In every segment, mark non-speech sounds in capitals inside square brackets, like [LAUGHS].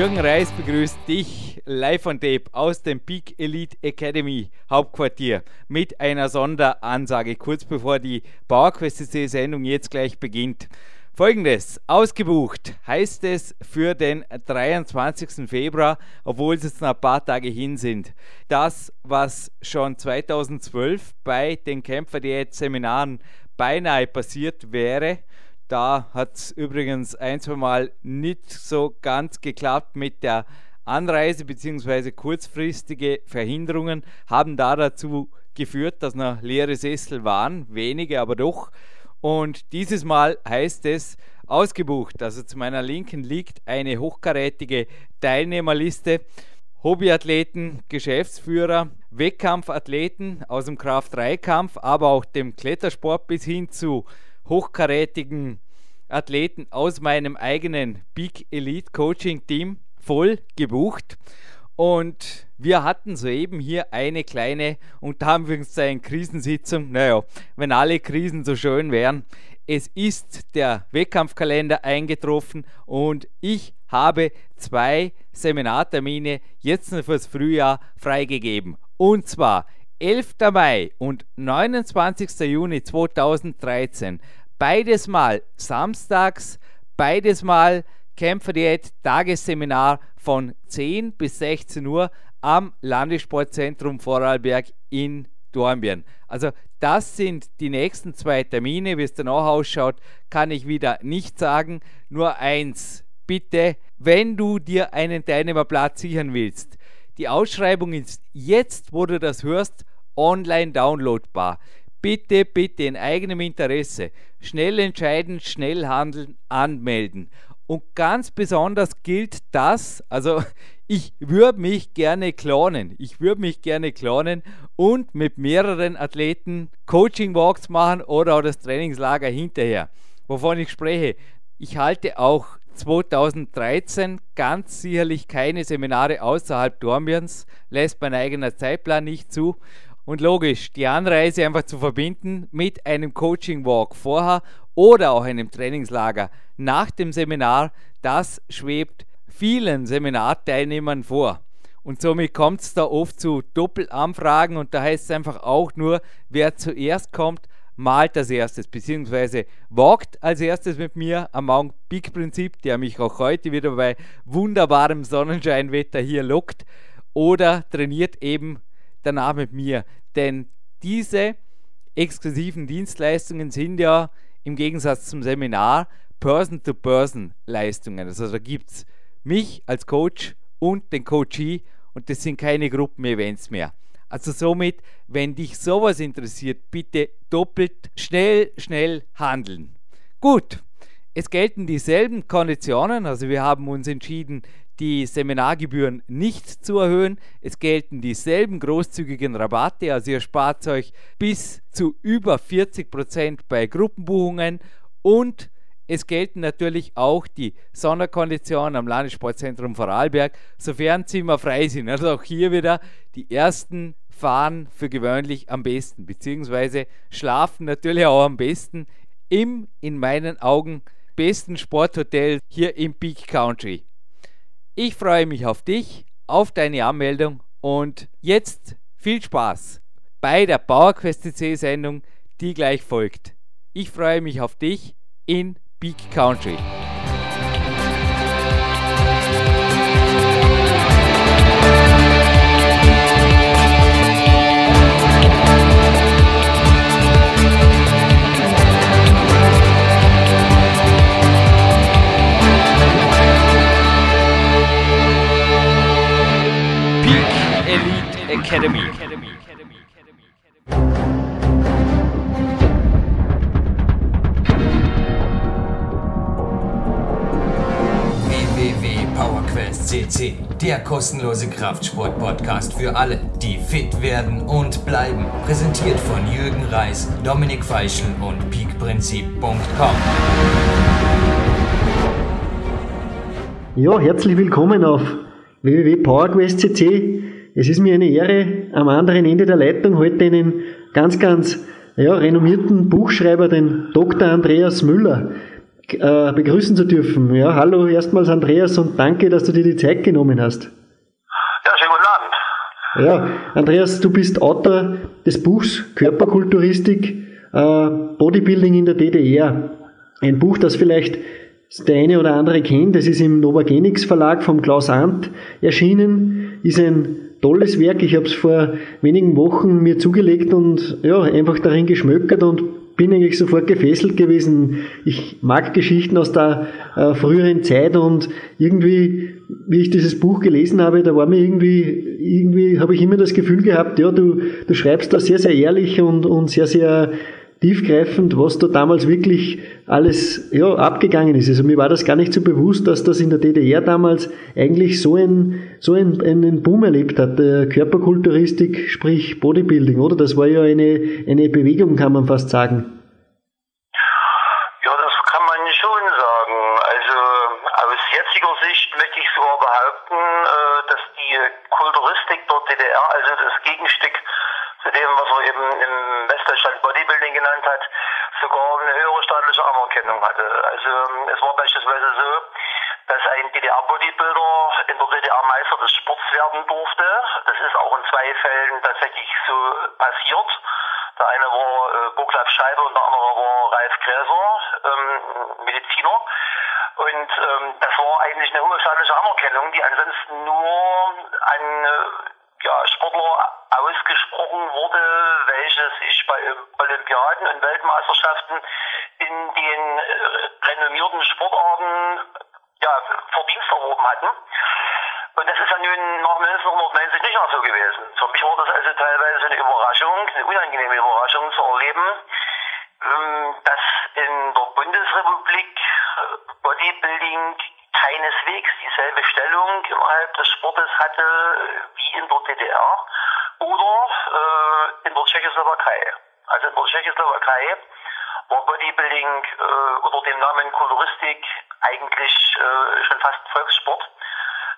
Jürgen Reis begrüßt dich live on tape aus dem Peak Elite Academy Hauptquartier mit einer Sonderansage, kurz bevor die PowerQuest Sendung jetzt gleich beginnt. Folgendes, ausgebucht heißt es für den 23. Februar, obwohl es jetzt noch ein paar Tage hin sind. Das, was schon 2012 bei den Kämpferdiät-Seminaren beinahe passiert wäre, da hat es übrigens ein, zwei Mal nicht so ganz geklappt mit der Anreise bzw. kurzfristige Verhinderungen haben da dazu geführt, dass noch leere Sessel waren, wenige aber doch. Und dieses Mal heißt es ausgebucht. Also zu meiner Linken liegt eine hochkarätige Teilnehmerliste. Hobbyathleten, Geschäftsführer, Wettkampfathleten aus dem Kraft-3-Kampf, aber auch dem Klettersport bis hin zu hochkarätigen Athleten aus meinem eigenen Big Elite Coaching Team voll gebucht. Und wir hatten soeben hier eine kleine, unter Anführungszeichen, Krisensitzung. Naja, wenn alle Krisen so schön wären. Es ist der Wettkampfkalender eingetroffen und ich habe zwei Seminartermine jetzt fürs Frühjahr freigegeben. Und zwar 11. Mai und 29. Juni 2013 Beides mal samstags, beides mal Kämpferdiät Tagesseminar von 10 bis 16 Uhr am Landessportzentrum Vorarlberg in Dornbirn. Also das sind die nächsten zwei Termine. Wie es danach ausschaut, kann ich wieder nicht sagen. Nur eins, bitte, wenn du dir einen Teilnehmerplatz sichern willst. Die Ausschreibung ist jetzt, wo du das hörst, online downloadbar bitte, bitte in eigenem Interesse schnell entscheiden, schnell handeln, anmelden. Und ganz besonders gilt das, also [LAUGHS] ich würde mich gerne klonen. Ich würde mich gerne klonen und mit mehreren Athleten Coaching-Walks machen oder auch das Trainingslager hinterher. Wovon ich spreche, ich halte auch 2013 ganz sicherlich keine Seminare außerhalb Dornbirns, lässt mein eigener Zeitplan nicht zu. Und logisch, die Anreise einfach zu verbinden mit einem Coaching Walk vorher oder auch einem Trainingslager nach dem Seminar, das schwebt vielen Seminarteilnehmern vor. Und somit kommt es da oft zu Doppelanfragen und da heißt es einfach auch nur, wer zuerst kommt, malt als erstes, beziehungsweise walkt als erstes mit mir am Mount Peak Prinzip, der mich auch heute wieder bei wunderbarem Sonnenscheinwetter hier lockt, oder trainiert eben danach mit mir. Denn diese exklusiven Dienstleistungen sind ja im Gegensatz zum Seminar Person-to-Person-Leistungen. Also da gibt es mich als Coach und den Coachee und das sind keine Gruppenevents mehr. Also somit, wenn dich sowas interessiert, bitte doppelt schnell, schnell handeln. Gut, es gelten dieselben Konditionen, also wir haben uns entschieden, die Seminargebühren nicht zu erhöhen. Es gelten dieselben großzügigen Rabatte, also ihr spart euch bis zu über 40 Prozent bei Gruppenbuchungen und es gelten natürlich auch die Sonderkonditionen am Landessportzentrum Vorarlberg, sofern Zimmer frei sind. Also auch hier wieder die ersten fahren für gewöhnlich am besten, beziehungsweise schlafen natürlich auch am besten im, in meinen Augen, besten Sporthotel hier im Peak Country. Ich freue mich auf dich, auf deine Anmeldung und jetzt viel Spaß bei der PowerQuest CC Sendung, die gleich folgt. Ich freue mich auf dich in Peak Country. Academy. www.powerquest.cc der kostenlose Kraftsport-Podcast für alle, die fit werden und bleiben. Präsentiert von Jürgen Reis, Dominik Feischl und peakprinzip.com. Ja, herzlich willkommen auf www.powerquest.cc. Es ist mir eine Ehre, am anderen Ende der Leitung heute einen ganz, ganz ja, renommierten Buchschreiber, den Dr. Andreas Müller, äh, begrüßen zu dürfen. Ja, hallo erstmals Andreas und danke, dass du dir die Zeit genommen hast. Ja, schönen guten Abend. Ja, Andreas, du bist Autor des Buchs Körperkulturistik, äh, Bodybuilding in der DDR. Ein Buch, das vielleicht der eine oder andere kennt. Das ist im Novagenix Verlag vom Klaus Arndt erschienen. Ist ein tolles Werk. Ich habe es vor wenigen Wochen mir zugelegt und ja, einfach darin geschmöckert und bin eigentlich sofort gefesselt gewesen. Ich mag Geschichten aus der äh, früheren Zeit und irgendwie, wie ich dieses Buch gelesen habe, da war mir irgendwie, irgendwie habe ich immer das Gefühl gehabt, ja, du, du schreibst da sehr, sehr ehrlich und, und sehr, sehr tiefgreifend, was da damals wirklich alles ja, abgegangen ist. Also mir war das gar nicht so bewusst, dass das in der DDR damals eigentlich so, ein, so ein, einen Boom erlebt hat. Der Körperkulturistik, sprich Bodybuilding, oder? Das war ja eine, eine Bewegung, kann man fast sagen. Ja, das kann man schon sagen. Also aus jetziger Sicht möchte ich sogar behaupten, äh, dass die Kulturistik der DDR, also das Gegenstück zu dem, was er eben im Westdeutschland Bodybuilding genannt hat, sogar eine höhere staatliche Anerkennung hatte. Also ähm, es war beispielsweise so, dass ein DDR-Bodybuilder in der DDR Meister des Sports werden durfte. Das ist auch in zwei Fällen tatsächlich so passiert. Der eine war äh, Burglav Scheibe und der andere war Ralf Gräser, ähm, Mediziner. Und ähm, das war eigentlich eine hohe staatliche Anerkennung, die ansonsten nur an äh, ja, Sportler ausgesprochen wurde, welche sich bei Olympiaden und Weltmeisterschaften in den äh, renommierten Sportarten ja, Verdienst erworben hatten. Und das ist ja nun nach 1990 nicht mehr so gewesen. Für mich war das also teilweise eine Überraschung, eine unangenehme Überraschung zu erleben, ähm, dass in der Bundesrepublik äh, Bodybuilding keineswegs dieselbe Stellung innerhalb des Sportes hatte wie in der DDR oder äh, in der Tschechoslowakei. Also in der Tschechoslowakei war Bodybuilding äh, unter dem Namen Kulturistik eigentlich äh, schon fast Volkssport.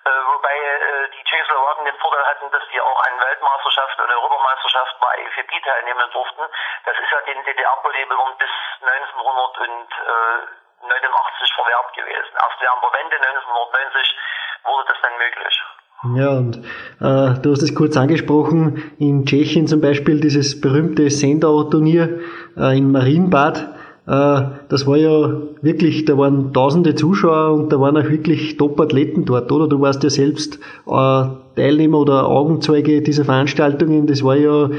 Äh, wobei äh, die Tschechoslowaken den Vorteil hatten, dass die auch an Weltmeisterschaften oder Europameisterschaften bei IFB teilnehmen durften. Das ist ja den DDR-Bodybuildern bis 1900 und äh, 89 verwehrt gewesen. Erst während der Wende 1990 wurde das dann möglich. Ja, und äh, du hast es kurz angesprochen, in Tschechien zum Beispiel dieses berühmte Sendau-Turnier äh, in Marienbad, äh, das war ja wirklich, da waren tausende Zuschauer und da waren auch wirklich Top-Athleten dort, oder? Du warst ja selbst äh, Teilnehmer oder Augenzeuge dieser Veranstaltungen, das war ja,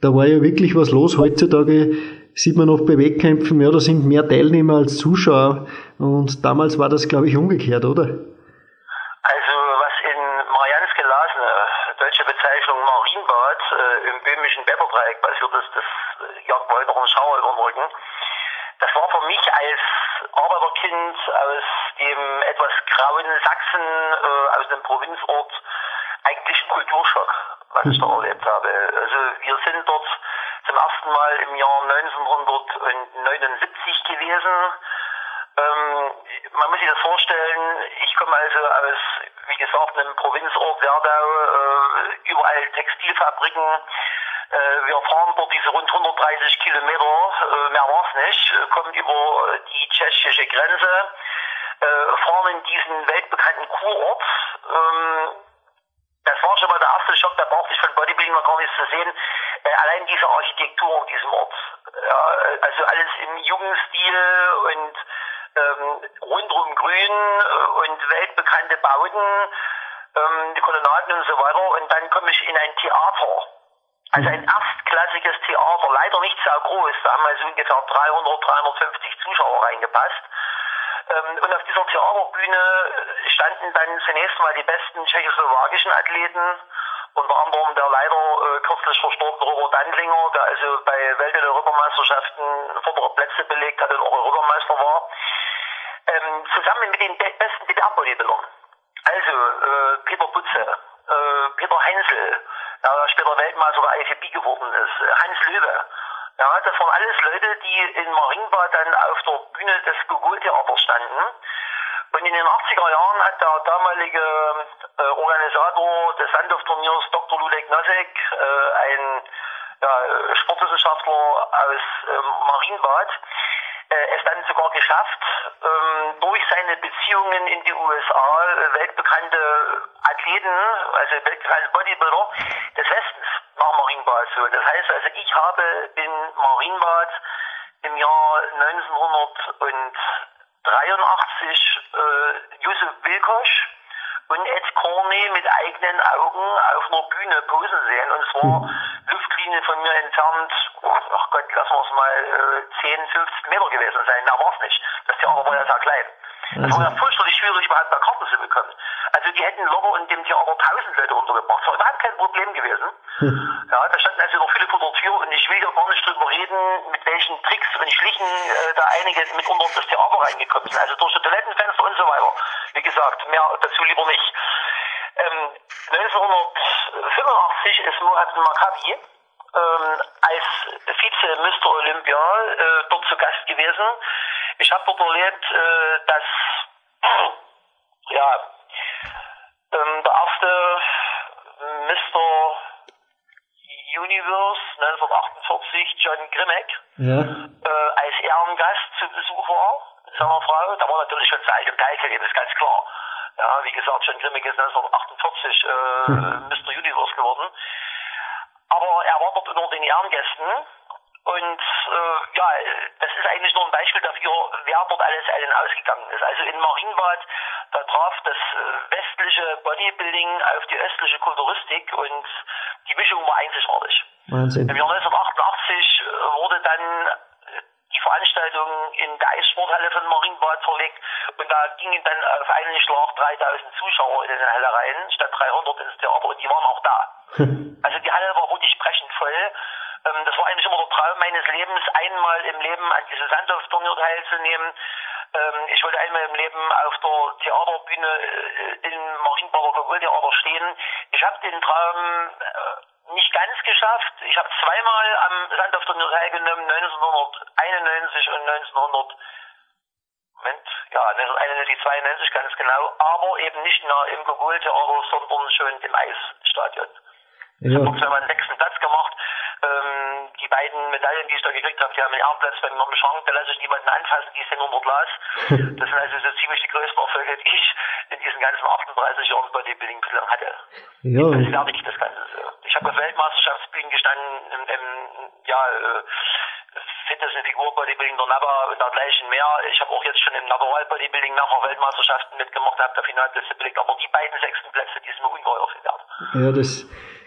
da war ja wirklich was los. Heutzutage sieht man oft bei Wettkämpfen, ja, da sind mehr Teilnehmer als Zuschauer. Und damals war das, glaube ich, umgekehrt, oder? Also, was in Marianske Lasne, deutsche Bezeichnung Marienbad, äh, im böhmischen Wetterdreieck basiert ist, das äh, jagt weiter und Schauer über den Rücken. Das war für mich als Arbeiterkind aus dem etwas grauen Sachsen, äh, aus dem Provinzort, eigentlich ein Kulturschock, was ich [LAUGHS] da erlebt habe. Also, wir sind dort zum ersten Mal im Jahr 1979 gewesen. Ähm, man muss sich das vorstellen, ich komme also aus, wie gesagt, einem Provinzort Werdau, äh, überall Textilfabriken. Äh, wir fahren dort diese rund 130 Kilometer, äh, mehr war es nicht, kommen über die tschechische Grenze, äh, fahren in diesen weltbekannten Kurort. Ähm, das war schon mal der erste Schock, da brauchte ich von Bodybuilding noch gar nichts zu sehen. Allein diese Architektur in diesem Ort. Also alles im jungen Stil und ähm, rundrum grün äh, und weltbekannte Bauten, ähm, die Kolonnaden und so weiter. Und dann komme ich in ein Theater. Also ein erstklassiges Theater, leider nicht sehr groß. Da haben also ungefähr 300, 350 Zuschauer reingepasst. Ähm, und auf dieser Theaterbühne standen dann zunächst mal die besten tschechoslowakischen Athleten, unter anderem der leider äh, kürzlich verstorbene Robert Dandlinger, der also bei Welt- und Europameisterschaften vordere Plätze belegt hat und auch Europameister war, ähm, zusammen mit den besten. All Also, äh, Peter Butze, äh, Peter Hensel, ja, der später Weltmeister der IFB geworden ist, äh, Hans Löwe. Ja, das waren alles Leute, die in Marienbad dann auf der Bühne des Gogol-Theaters standen. Und in den 80er Jahren hat der damalige äh, Organisator des Sandhoff-Turniers Dr. Ludek Nosek, äh, ein ja, Sportwissenschaftler aus äh, Marienbad, äh, es dann sogar geschafft, ähm, durch seine Beziehungen in die USA äh, weltbekannte Athleten, also weltbekannte Bodybuilder des Westens nach Marienbad zu. Das heißt also, ich habe in Marienbad im Jahr 1983 äh, Josef Wilkosch und Ed Corney mit eigenen Augen auf einer Bühne posen sehen. Und zwar Luftlinie von mir entfernt, ach Gott, lassen wir es mal äh, 10, 15 Meter gewesen sein. Da war es nicht. Das Theater war ja sehr klein. Es war ja furchtbar schwierig, überhaupt mal Karten zu bekommen. Also die hätten locker in dem Theater tausend Leute untergebracht. Das war überhaupt kein Problem gewesen. Ja, da standen also noch viele vor der Tür und ich will ja gar nicht drüber reden, mit welchen Tricks und Schlichen äh, da einige mit unter das Theater reingekommen sind. Also durch die Toilettenfenster und so weiter. Wie gesagt, mehr dazu lieber nicht. Ähm, 1985 ist Mohamed Maccabi ähm, als Vize Mr. Olympia äh, dort zu Gast gewesen. Ich habe dort erlebt, äh, dass ja, ähm, der erste Mr. Universe 1948, John Grimmeck, Ja. äh, als Ehrengast zu Besuch war, seiner Frau. Da war natürlich schon alt und geil gewesen, ist ganz klar. Ja, wie gesagt, John Grimmeck ist 1948 äh, Mr. Universe geworden. Aber er war dort unter den Ehrengästen und äh, ja, das ist eigentlich nur ein Beispiel dafür, wer dort alles einen ausgegangen ist. Also in Marienbad, da traf das äh, westliche Bodybuilding auf die östliche Kulturistik und die Mischung war einzigartig. Wahnsinn. Im Jahr 1988 äh, wurde dann äh, die Veranstaltung in der Eissporthalle von Marienbad verlegt und da gingen dann auf einen Schlag 3000 Zuschauer in den Halle rein, statt 300 ins Theater und die waren auch da. [LAUGHS] Also die Halle war wirklich brechend voll. Ähm, das war eigentlich immer der Traum meines Lebens, einmal im Leben an diesem Sandhoff-Turnier teilzunehmen. Ähm, ich wollte einmal im Leben auf der Theaterbühne äh, in Marienbader Gogol-Theater stehen. Ich habe den Traum äh, nicht ganz geschafft. Ich habe zweimal am Sandhoff-Turnier teilgenommen, 1991 und 1900 Moment, ja, 1991, 92 ganz genau, aber eben nicht mehr im Gogol-Theater, sondern schon im Eisstadion. Ich habe Ja. zweimal einen sechsten Platz gemacht. Ähm, die beiden Medaillen, die ich da gekriegt habe, die haben einen Ehrenplatz bei mir im Schrank, da lasse ich niemanden anfassen, die sind unter Glas. [LAUGHS] Das sind also so ziemlich die größten Erfolge, die ich in diesen ganzen 38 Jahren Bodybuilding bislang hatte. Ja, Das ist fertig, das Ganze so. Ich habe auf Weltmeisterschaftsbühnen gestanden, im, im ja, äh, Fitness- und Figur-Bodybuilding der NABA und dergleichen mehr. Ich habe auch jetzt schon im Natural-Bodybuilding nachher Weltmeisterschaften mitgemacht, habe da Finalplätze belegt. Aber die beiden sechsten Plätze, die sind mir ungeheuer viel wert. ja, das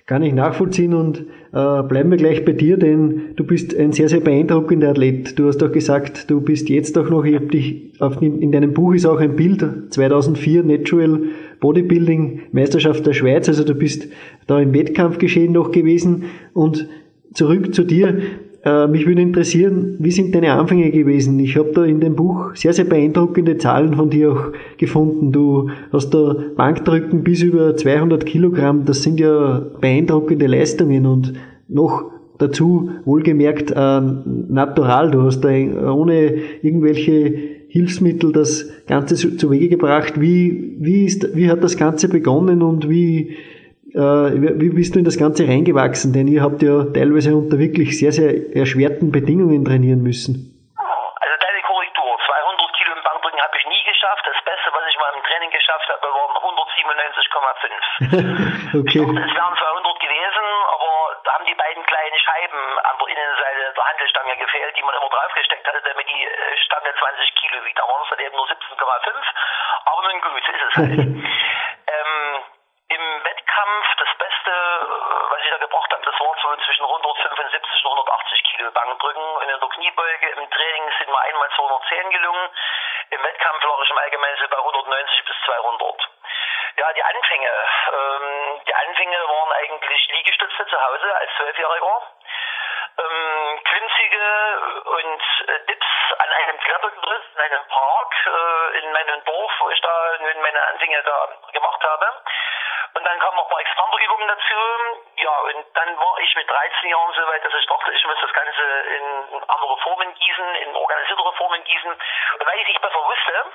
kann ich nachvollziehen und äh, bleiben wir gleich bei dir, denn du bist ein sehr, sehr beeindruckender Athlet. Du hast doch gesagt, du bist jetzt auch noch, ich hab dich auf, in deinem Buch ist auch ein Bild, 2004 Natural Bodybuilding Meisterschaft der Schweiz, also du bist da im Wettkampfgeschehen noch gewesen und zurück zu dir. Äh, mich würde interessieren, wie sind deine Anfänge gewesen? Ich habe da in dem Buch sehr, sehr beeindruckende Zahlen von dir auch gefunden. Du hast da Bankdrücken bis über 200 Kilogramm. Das sind ja beeindruckende Leistungen und noch dazu wohlgemerkt äh, natural. Du hast da ohne irgendwelche Hilfsmittel das Ganze zu, Wege gebracht. Wie, wie, ist, wie hat das Ganze begonnen und wie, wie bist du in das Ganze reingewachsen? Denn ihr habt ja teilweise unter wirklich sehr, sehr erschwerten Bedingungen trainieren müssen. Also deine Korrektur, 200 Kilo im Bankdrücken habe ich nie geschafft. Das Beste, was ich mal im Training geschafft habe, waren 197,5. [LAUGHS] okay. Es wären 200 gewesen, aber da haben die beiden kleinen Scheiben an der Innenseite der Handelstange gefehlt, die man immer draufgesteckt hatte, damit die äh, Stange 20 Kilo wiegt. Da waren es dann eben nur 17,5. Aber nun gut, so ist es halt. [LAUGHS] ähm, Im Wettkampf, das Beste, äh, was ich da gebracht habe, das war so zwischen 175 und 180 Kilo Bankdrücken. In der Kniebeuge im Training sind mir einmal 210 gelungen. Im Wettkampf lag ich im Allgemeinen so bei 190 bis 200. Ja, die Anfänge. Ähm, die Anfänge waren eigentlich Liegestütze zu Hause als Zwölfjähriger. Ähm, Klimmzüge und äh, Dips an einem Klettergerüst in einem Park äh, in meinem Dorf, wo ich da meine Anfänge da gemacht habe. Und dann kamen noch ein paar Expanderübungen dazu. Ja, und dann war ich mit 13 Jahren so weit, dass ich dachte, ich muss das Ganze in andere Formen gießen, in organisiertere Formen gießen. Und weil ich nicht besser wusste,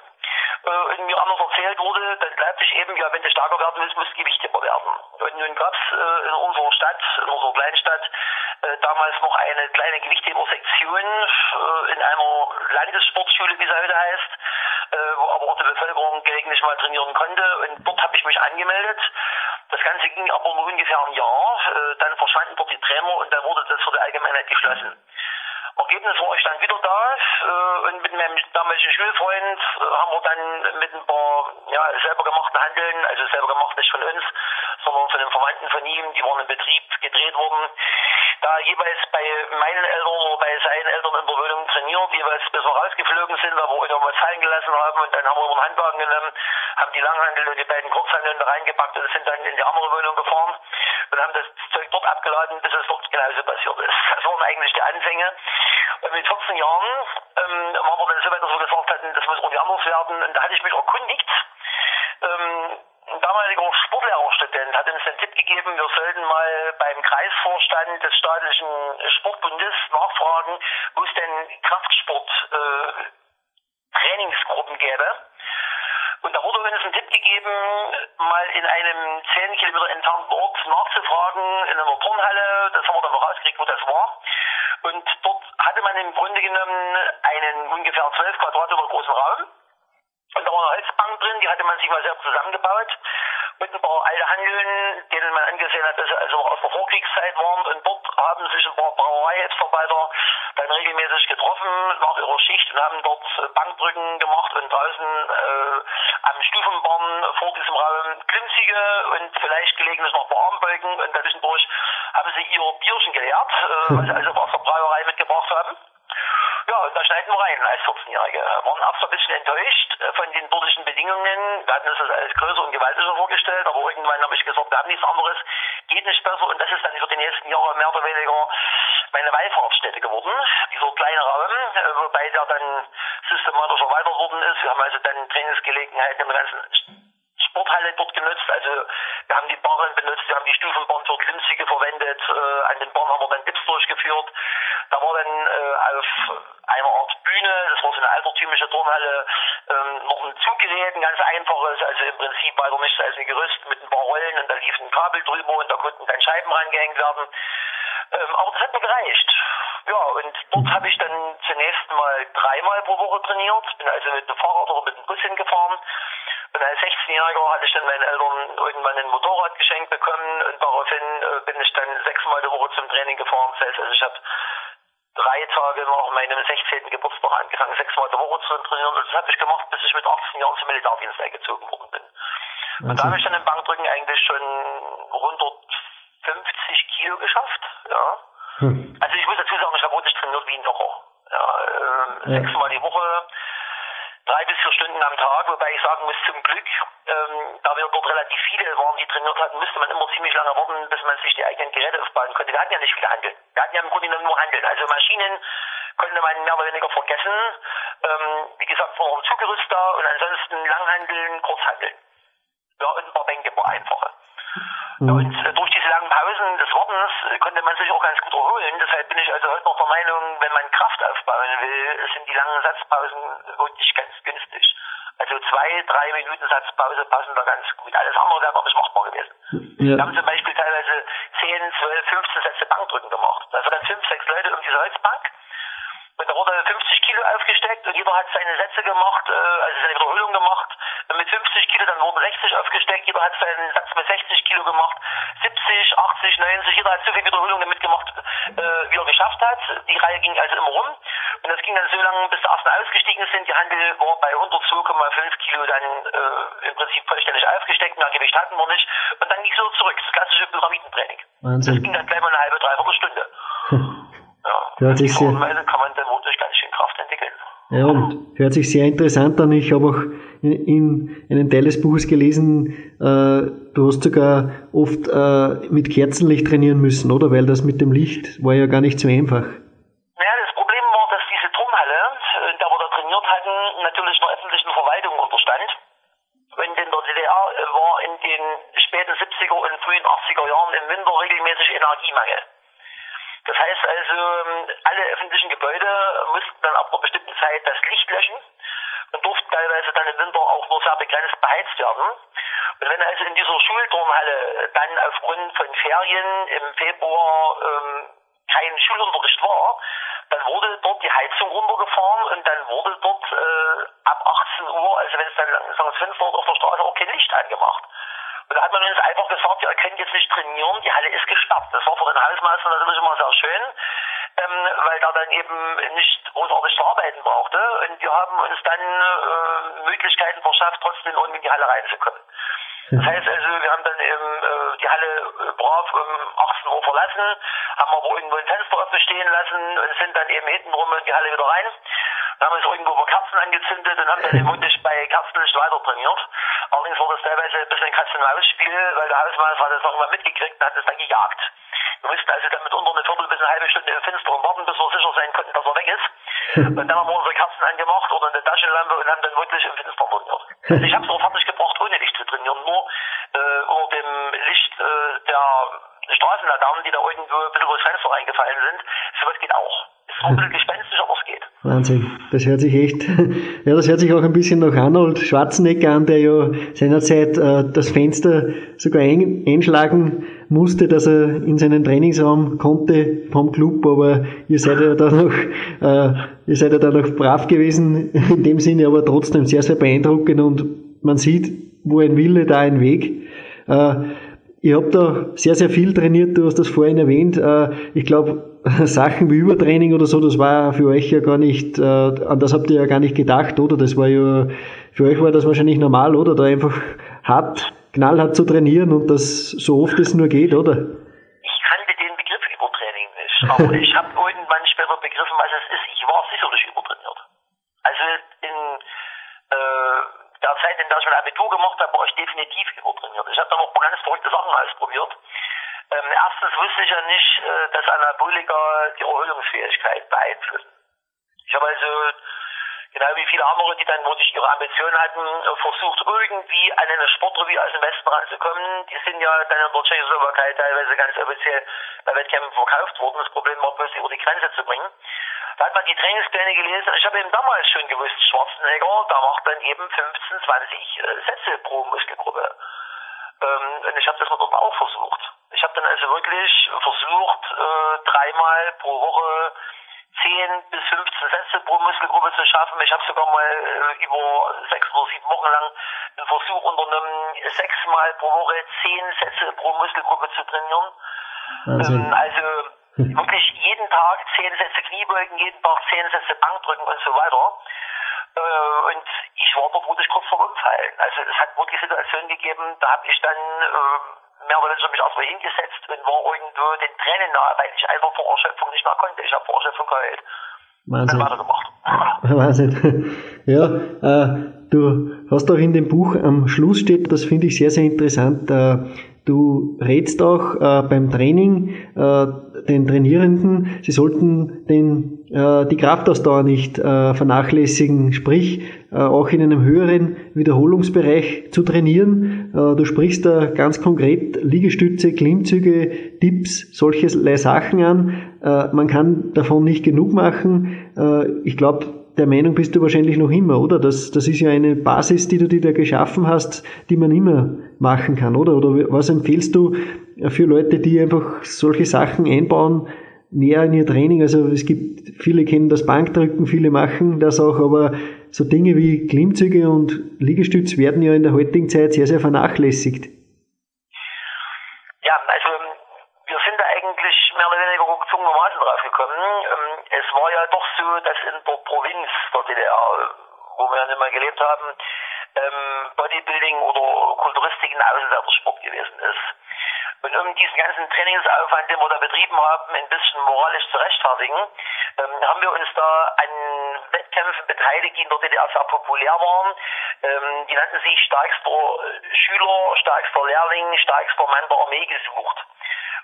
äh, und mir anders erzählt wurde, dann bleibt sich eben, ja, wenn du stärker werden willst, musst du gewichtiger werden. Und nun gab es äh, in unserer Stadt, in unserer Kleinstadt, damals noch eine kleine Gewichthebersektion äh, in einer Landessportschule, wie sie heute heißt, äh, wo aber auch die Bevölkerung gelegentlich mal trainieren konnte. Und dort habe ich mich angemeldet. Das Ganze ging aber nur ungefähr ein Jahr. Äh, dann verschwanden dort die Trainer und dann wurde das für die Allgemeinheit geschlossen. Ergebnis war ich dann wieder da äh, und mit meinem damaligen Schulfreund äh, haben wir dann mit ein paar ja, selber gemachten Handeln, also selber gemacht nicht von uns, sondern von den Verwandten von ihm, die waren im Betrieb gedreht worden, da jeweils bei meinen Eltern oder bei seinen Eltern in der Wohnung trainiert, jeweils bis wir rausgeflogen sind, da wir irgendwas fallen gelassen haben und dann haben wir den Handwagen genommen, haben die Langhandel und die beiden Kurzhandeln da reingepackt und sind dann in die andere Wohnung gefahren und haben das Zeug dort abgeladen, bis es dort genauso passiert ist. Das waren eigentlich die Anfänge. Und mit 14 Jahren ähm, waren wir dann so weit, dass wir gesagt hatten, das muss irgendwie anders werden. Und da hatte ich mich erkundigt. Ähm, ein damaliger Sportlehrerstudent hat uns den Tipp gegeben, wir sollten mal beim Kreisvorstand des staatlichen Sportbundes nachfragen, wo es denn Kraftsport äh, gäbe. Und da wurde uns ein Tipp gegeben, mal in einem 10 Kilometer entfernten Ort nachzufragen, in einer Turnhalle. Das haben wir dann rausgekriegt, wo das war. Und dort hatte man im Grunde genommen einen ungefähr 12 Quadratmeter großen Raum. Und da war eine Holzbank drin, die hatte man sich mal selbst zusammengebaut. Mit ein paar alte Handeln, denen man angesehen hat, dass sie also aus der Vorkriegszeit waren. Und dort haben sich ein paar Brauereihilfsarbeiter dann regelmäßig getroffen nach ihrer Schicht und haben dort Bankdrücken gemacht und draußen äh, am Stufenbaum vor diesem Raum Klimmzüge und vielleicht gelegentlich noch ein paar Armbeugen. Und zwischendurch haben sie ihr Bierchen geleert, äh, was sie [LAUGHS] also aus der Brauerei mitgebracht haben. Ja, und da schneiden wir rein als 14-Jährige. Waren auch so ein bisschen enttäuscht äh, von den dordischen Bedingungen. Wir hatten uns das alles größer und gewaltiger vorgestellt, aber irgendwann habe ich gesagt, wir haben nichts anderes, geht nicht besser. Und das ist dann für die nächsten Jahre mehr oder weniger meine Wallfahrtsstätte geworden. Dieser kleine Raum, äh, wobei der dann systematisch erweitert worden ist. Wir haben also dann Trainingsgelegenheiten im ganzen Sporthalle dort genutzt. Also wir haben die Bahnen benutzt, wir haben die Stufenbahn für Klimmzüge verwendet. Äh, an den Bahnen haben wir dann Dips durchgeführt. Da war dann äh, auf einer Art Bühne, das war so altertümliche Turnhalle, ähm, noch ein Zuggerät, ein ganz einfaches, also im Prinzip weiter nichts als ein Gerüst mit ein paar Rollen und da lief ein Kabel drüber und da konnten dann Scheiben rangehängt werden. Ähm, aber das hat mir gereicht. Ja, und dort habe ich dann zunächst mal dreimal pro Woche trainiert, bin also mit dem Fahrrad oder mit dem Bus hingefahren. Und als 16-Jähriger hatte ich dann meinen Eltern irgendwann ein Motorrad geschenkt bekommen und daraufhin äh, bin ich dann sechsmal die Woche zum Training gefahren. Das heißt, also ich habe drei Tage nach meinem 16. Geburtstag angefangen, sechsmal die Woche zu trainieren. Und das habe ich gemacht, bis ich mit 18 Jahren zum Militärdienst eingezogen worden bin. Und da habe ich dann im Bankdrücken eigentlich schon 150 Kilo geschafft. Ja. Hm. Also ich muss dazu sagen, ich habe wirklich trainiert wie ein Locher. Ja, äh, ja. Sechsmal die Woche, drei bis vier Stunden am Tag, wobei ich sagen muss, zum Glück, ähm, da wir dort relativ viele waren, die trainiert hatten, musste man immer ziemlich lange warten, bis man sich die eigenen Geräte aufbauen konnte. Wir hatten ja nicht viele Handeln. Wir hatten ja im Grunde genommen nur Handeln. Also Maschinen konnte man mehr oder weniger vergessen. Ähm, wie gesagt, war ein Zugerüst da und ansonsten Langhandeln, Kurzhandeln. Ja, und ein paar Bänke, ein paar einfache. Ja, und äh, durch diese langen Pausen des Wartens äh, konnte man sich auch ganz gut erholen. Deshalb bin ich also heute noch der Meinung, wenn man Kraft aufbauen will, sind die langen Satzpausen wirklich ganz günstig. Also zwei, drei Minuten Satzpause passen da ganz gut. Alles andere wäre noch nicht machbar gewesen. Ja. Wir haben zum Beispiel teilweise 10, 12, 15 Sätze Bankdrücken gemacht. Also dann fünf, sechs Leute um diese Holzbank. Und da wurde 50 Kilo aufgesteckt und jeder hat seine Sätze gemacht, äh, also seine Wiederholung gemacht. Mit 50 Kilo, dann wurden 60 aufgesteckt, jeder hat seinen Satz mit 60 Kilo gemacht, 70, 80, 90, jeder hat so viel Wiederholung damit gemacht, äh, wie er geschafft hat. Die Reihe ging also immer rum. Und das ging dann so lange, bis die ersten ausgestiegen sind. Die Handel war bei 102,5 Kilo dann äh, im Prinzip vollständig aufgesteckt, mehr Gewicht hatten wir nicht. Und dann ging es so zurück, das klassische Pyramidentraining. Wahnsinn. Das ging dann gleich mal eine halbe, dreiviertel Stunde. Ja, [LAUGHS] Hört sich sehr, kann man den ganz schön Kraft entwickeln. Ja, und hört sich sehr interessant an. Ich habe auch in, in einem Teil des Buches gelesen, äh, du hast sogar oft äh, mit Kerzenlicht trainieren müssen, oder? Weil das mit dem Licht war ja gar nicht so einfach. Naja, das Problem war, dass diese Turnhalle, äh, in der wir da trainiert hatten, natürlich einer öffentlichen Verwaltung unterstand. Und in der DDR äh, war in den späten 70er und frühen 80er Jahren im Winter regelmäßig Energiemangel. Das heißt also, ähm, alle öffentlichen Gebäude mussten dann ab einer bestimmten Zeit das Licht löschen und durften teilweise dann im Winter auch nur sehr begrenzt beheizt werden. Und wenn also in dieser Schulturnhalle dann aufgrund von Ferien im Februar ähm, kein Schulunterricht war, dann wurde dort die Heizung runtergefahren und dann wurde dort äh, ab 18 Uhr, also wenn es dann langsam das Fenster auf der Straße auch kein Licht angemacht. Und da hat man uns einfach gesagt, ihr könnt jetzt nicht trainieren, die Halle ist gesperrt. Das war für den Hausmeister natürlich immer sehr schön, ähm, weil der dann eben nicht großartig zu arbeiten brauchte. Und wir haben uns dann äh, Möglichkeiten verschafft, trotzdem irgendwie in die Halle reinzukommen. Das heißt also, wir haben dann eben äh, die Halle äh, brav um 18 Uhr verlassen, haben aber irgendwo ein Fenster offen stehen lassen und sind dann eben hinten rum in die Halle wieder rein. Dann haben uns irgendwo über Kerzen angezündet und haben dann [LAUGHS] eben wirklich bei Kerzenlicht weiter trainiert. Allerdings war das teilweise ein bisschen ein Katz-und-Maus-Spiel, weil der Hausmeister hat das irgendwann mitgekriegt und hat es dann gejagt. Wir mussten also dann mitunter eine Viertel bis eine halbe Stunde im Finsteren warten, bis wir sicher sein konnten, dass er weg ist. [LAUGHS] Und dann haben wir unsere Kerzen angemacht oder eine Taschenlampe und haben dann wirklich im Finsteren trainiert. Also ich habe es auch fertig gebracht, ohne Licht zu trainieren, nur äh, unter dem Licht äh, der Straßenlaternen, die da irgendwo ein bisschen durchs Fenster reingefallen sind. Sowas geht auch. Es ist ein bisschen gespenstisch, aber es geht. Wahnsinn, das hört sich echt, [LAUGHS] ja, das hört sich auch ein bisschen nach Arnold Schwarzenegger an, der ja seinerzeit äh, das Fenster sogar ein, einschlagen musste, dass er in seinen Trainingsraum konnte vom Club, aber ihr seid ja da noch, [LAUGHS] äh, ihr seid ja da noch brav gewesen, [LAUGHS] in dem Sinne, aber trotzdem sehr, sehr beeindruckend und man sieht, wo ein Wille, da ein Weg. Äh, Ihr habt da sehr, sehr viel trainiert, du hast das vorhin erwähnt. Äh, ich glaube, [LAUGHS] Sachen wie Übertraining oder so, das war für euch ja gar nicht, äh, an das habt ihr ja gar nicht gedacht, oder? Das war ja, für euch war das wahrscheinlich normal, oder? Da einfach hart, knallhart zu trainieren und das so oft es nur geht, oder? Ich kannte den Begriff Übertraining nicht, aber ich habe irgendwann später begriffen, was es ist. Ich war sicherlich übertrainiert. Also in äh, der Zeit, in der ich mein Abitur gemacht habe, war ich definitiv übertrainiert. Ich habe dann auch ganz verrückte Sachen ausprobiert. Ähm, erstens wusste ich ja nicht, äh, dass Anabolika die Erholungsfähigkeit beeinflussen. Ich habe also, genau wie viele andere, die dann wirklich ihre Ambitionen hatten, äh, versucht, irgendwie an eine Sportrevue aus dem Westen ranzukommen. Die sind ja dann in der Tschechoslowakei teilweise ganz offiziell bei Wettkämpfen verkauft worden. Das Problem war bloß, die über die Grenze zu bringen. Da hat man die Trainingspläne gelesen. Ich habe eben damals schon gewusst, Schwarzenegger, da macht dann eben 15, 20 äh, Sätze pro Muskelgruppe. Ähm, und ich habe das dort auch versucht. Ich habe dann also wirklich versucht, äh, dreimal pro Woche 10 bis 15 Sätze pro Muskelgruppe zu schaffen. Ich habe sogar mal äh, über sechs oder sieben Wochen lang einen Versuch unternommen, sechsmal pro Woche 10 Sätze pro Muskelgruppe zu trainieren. Ähm, also [LAUGHS] wirklich jeden Tag zehn Sätze Kniebeugen, jeden Tag zehn Sätze Bankdrücken und so weiter. Äh, und ich war dort wirklich kurz vor Umfallen. Also es hat wirklich Situationen gegeben, da habe ich dann äh, mehr oder weniger mich erstmal hingesetzt und war irgendwo den Tränen nahe, weil ich einfach vor Erschöpfung nicht mehr konnte. Ich habe vor Erschöpfung geheult. Wahnsinn. [LAUGHS] Wahnsinn. [LAUGHS] Ja, äh, du hast auch in dem Buch am Schluss steht, das finde ich sehr, sehr interessant, äh, Du rätst auch äh, beim Training äh, den Trainierenden, sie sollten den, äh, die Kraftausdauer nicht äh, vernachlässigen, sprich äh, auch in einem höheren Wiederholungsbereich zu trainieren. Äh, du sprichst da ganz konkret Liegestütze, Klimmzüge, Tipps, solche Sachen an. man kann davon nicht genug machen. ich glaube, der Meinung bist du wahrscheinlich noch immer, oder? Das, das ist ja eine Basis, die du dir da geschaffen hast, die man immer machen kann, oder? Oder was empfiehlst du für Leute, die einfach solche Sachen einbauen, näher in ihr Training? Also es gibt, viele kennen das Bankdrücken, viele machen das auch, aber so Dinge wie Klimmzüge und Liegestütz werden ja in der heutigen Zeit sehr, sehr vernachlässigt. Ja, also wir sind da eigentlich mehr oder weniger gezwungenermaßen drauf gekommen. Ähm, es war ja doch so, dass in der Provinz der DDR, wo wir ja nicht mehr gelebt haben, ähm, Bodybuilding oder Kulturistik ein Außenseitersport gewesen ist. Und um diesen ganzen Trainingsaufwand, den wir da betrieben haben, ein bisschen moralisch zu rechtfertigen, ähm, haben wir uns da an Wettkämpfen beteiligt, die in der DDR sehr populär waren. Ähm, die nannten sich stärkster Schüler, stärkster Lehrling, stärkster Mann der Armee gesucht.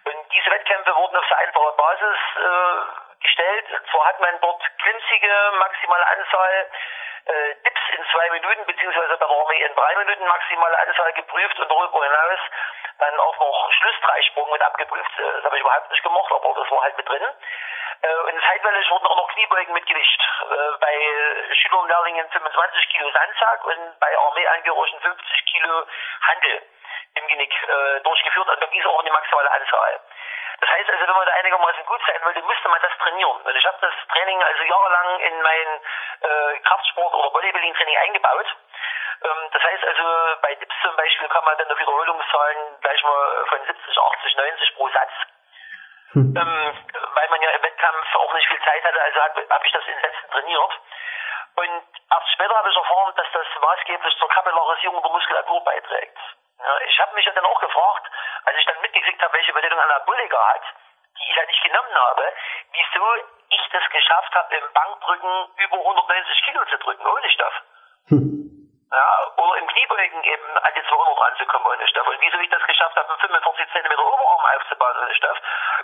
Und diese Wettkämpfe wurden auf vereinfacher Basis äh, gestellt. Zwar hat man dort klimmzige maximale Anzahl äh, Dips in zwei Minuten, beziehungsweise bei Armee in drei Minuten maximale Anzahl geprüft und darüber hinaus dann auch noch Schlussdreisprung mit abgeprüft. Äh, Das habe ich überhaupt nicht gemacht, aber das war halt mit drin. Äh, Und zeitweilig wurden auch noch Kniebeugen mit Gewicht. Äh, Bei Schüler und Lehrlingen 25 Kilo Sandsack und bei Armeeangehörigen 50 Kilo Handel im Genick äh, durchgeführt. Also diese auch eine maximale Anzahl. Das heißt also, wenn man da einigermaßen gut sein wollte, müsste man das trainieren. Und ich habe das Training also jahrelang in mein äh, Kraftsport- oder Bodybuilding-Training eingebaut. Ähm, das heißt also, bei Dips zum Beispiel kann man dann auf Wiederholungszahlen gleich mal von 70, 80, 90 pro Satz. Ähm, weil man ja im Wettkampf auch nicht viel Zeit hatte, also habe hab ich das in Sätzen trainiert. Und erst später habe ich erfahren, dass das maßgeblich zur Kapillarisierung der Muskulatur beiträgt. Ja, ich habe mich ja dann auch gefragt, als ich dann mitgekriegt habe, welche Bedeutung Anabolika hat, die ich ja nicht genommen habe, wieso ich das geschafft habe, im Bankdrücken über 190 Kilo zu drücken, ohne Stoff. Ja, oder im Kniebeugen eben an die 200 ranzukommen ohne Stoff. Und wieso ich das geschafft habe, einen 45 cm Oberarm aufzubauen ohne Stoff.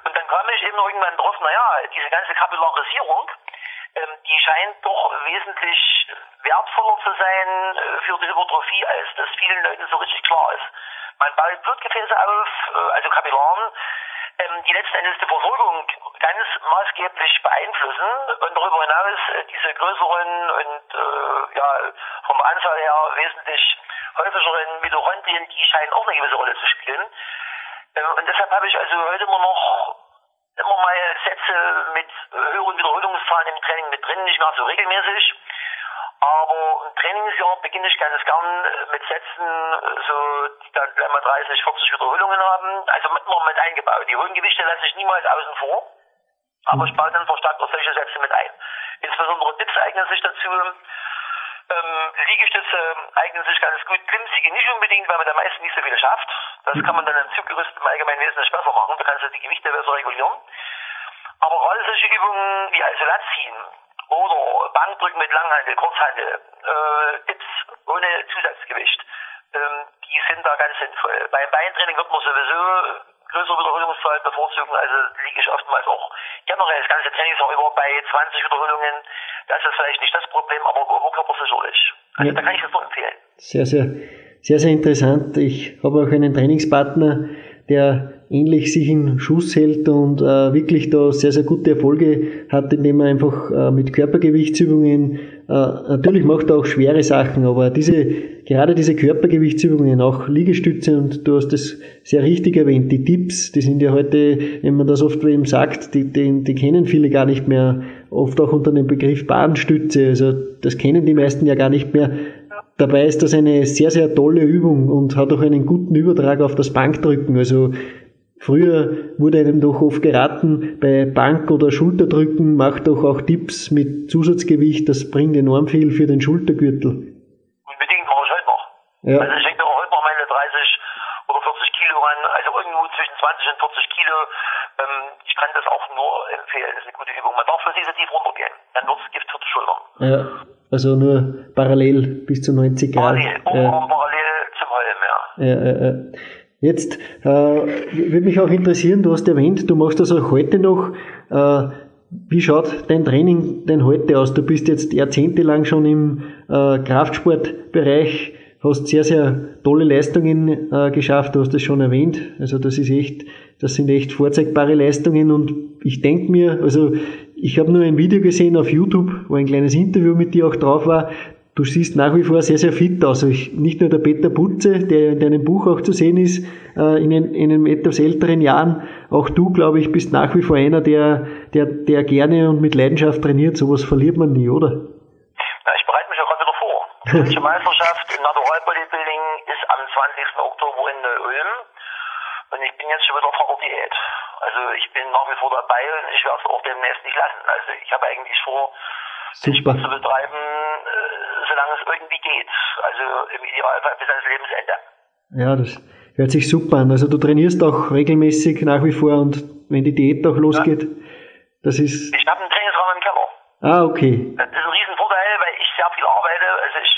Und dann kam ich eben irgendwann drauf, naja, diese ganze Kapillarisierung, ähm, die scheint doch wesentlich wertvoller zu sein äh, für die Hypertrophie, als das vielen Leuten so richtig klar ist. Man baut Blutgefäße auf, äh, also Kapillaren, ähm, die letzten Endes die Versorgung ganz maßgeblich beeinflussen und darüber hinaus äh, diese größeren und äh, ja vom Anzahl her wesentlich häufigeren Mitochondrien, die scheinen auch eine gewisse Rolle zu spielen. Äh, und deshalb habe ich also heute immer noch immer mal Sätze mit äh, höheren Wiederholungszahlen im Training mit drin, nicht mehr so regelmäßig. Aber im Trainingsjahr beginne ich ganz gern äh, mit Sätzen, äh, so, die dann gleich mal 30, 40 Wiederholungen haben. Also mit- immer mit eingebaut. Die hohen Gewichte lasse ich niemals außen vor. Aber ich baue dann verstärkt auch solche Sätze mit ein. Insbesondere Dips eignen sich dazu. Ähm, Liegestütze eignen sich ganz gut. Klimmzüge nicht unbedingt, weil man da meistens nicht so viele schafft. Das kann man dann im Zuggerüst im Allgemeinen wesentlich besser machen. Da kannst du die Gewichte besser regulieren. Aber gerade solche Übungen wie also Latziehen oder Bankdrücken mit Langhandel, Kurzhandel, äh, Dips ohne Zusatzgewicht, ähm, die sind da ganz sinnvoll. Beim Beintraining wird man sowieso größere Wiederholungszahl bevorzugen, also liege ich oftmals auch generell das ganze Trainingsjahr über bei 20 Wiederholungen. Das ist vielleicht nicht das Problem, aber Oberkörper sicherlich. Also Ja. da kann ich das nur empfehlen. Sehr, sehr, sehr, sehr interessant. Ich habe auch einen Trainingspartner, der ähnlich sich in Schuss hält und äh, wirklich da sehr, sehr gute Erfolge hat, indem er einfach äh, mit Körpergewichtsübungen, äh, natürlich macht er auch schwere Sachen, aber diese, gerade diese Körpergewichtsübungen, auch Liegestütze und du hast das sehr richtig erwähnt, die Tipps, die sind ja heute, wenn man das oft eben sagt, die, die, die kennen viele gar nicht mehr, oft auch unter dem Begriff Bahnstütze, also das kennen die meisten ja gar nicht mehr. Dabei ist das eine sehr, sehr tolle Übung und hat auch einen guten Übertrag auf das Bankdrücken. Also früher wurde einem doch oft geraten, bei Bank- oder Schulterdrücken macht doch auch Tipps mit Zusatzgewicht, das bringt enorm viel für den Schultergürtel. Unbedingt mache ich heute noch. Ja. Also ich hänge auch heute noch meine 30 oder 40 Kilo ran, also irgendwo zwischen 20 und 40 Kilo. Ähm, ich kann das auch nur empfehlen, das ist eine gute Übung. Man darf so tief runtergehen, dann wird es Gift für die Schultern. Ja, also nur parallel bis zu 90 Grad. Parallel, Ja. Parallel zum Holm, ja. Ja, ja, ja. Jetzt äh, würde mich auch interessieren, du hast erwähnt, du machst das auch heute noch. Äh, wie schaut dein Training denn heute aus? Du bist jetzt jahrzehntelang schon im äh, Kraftsportbereich, hast sehr, sehr tolle Leistungen äh, geschafft, du hast es schon erwähnt. Also das ist echt, das sind echt vorzeigbare Leistungen und ich denke mir, also ich habe nur ein Video gesehen auf YouTube, wo ein kleines Interview mit dir auch drauf war. Du siehst nach wie vor sehr, sehr fit aus. Also ich, nicht nur der Peter Putze, der in deinem Buch auch zu sehen ist, äh, in, in einem etwas älteren Jahren, auch du, glaube ich, bist nach wie vor einer, der, der, der gerne und mit Leidenschaft trainiert. Sowas verliert man nie, oder? Ja, ich bereite mich auch gerade wieder vor. Die deutsche [LAUGHS] Meisterschaft im Natural Bodybuilding ist am 20. Oktober in Ulm. Und ich bin jetzt schon wieder voller Diät. Also ich bin nach wie vor dabei und ich werde es auch demnächst nicht lassen. Also ich habe eigentlich vor, Super. zu betreiben, äh, solange es irgendwie geht. Also im Idealfall bis ans Lebensende. Ja, das hört sich super an. Also du trainierst auch regelmäßig nach wie vor und wenn die Diät auch losgeht, das ist. Ich habe einen Trainingsraum im Keller. Ah, okay. Das ist ein Riesenvorteil, weil ich sehr viel arbeite. Also ich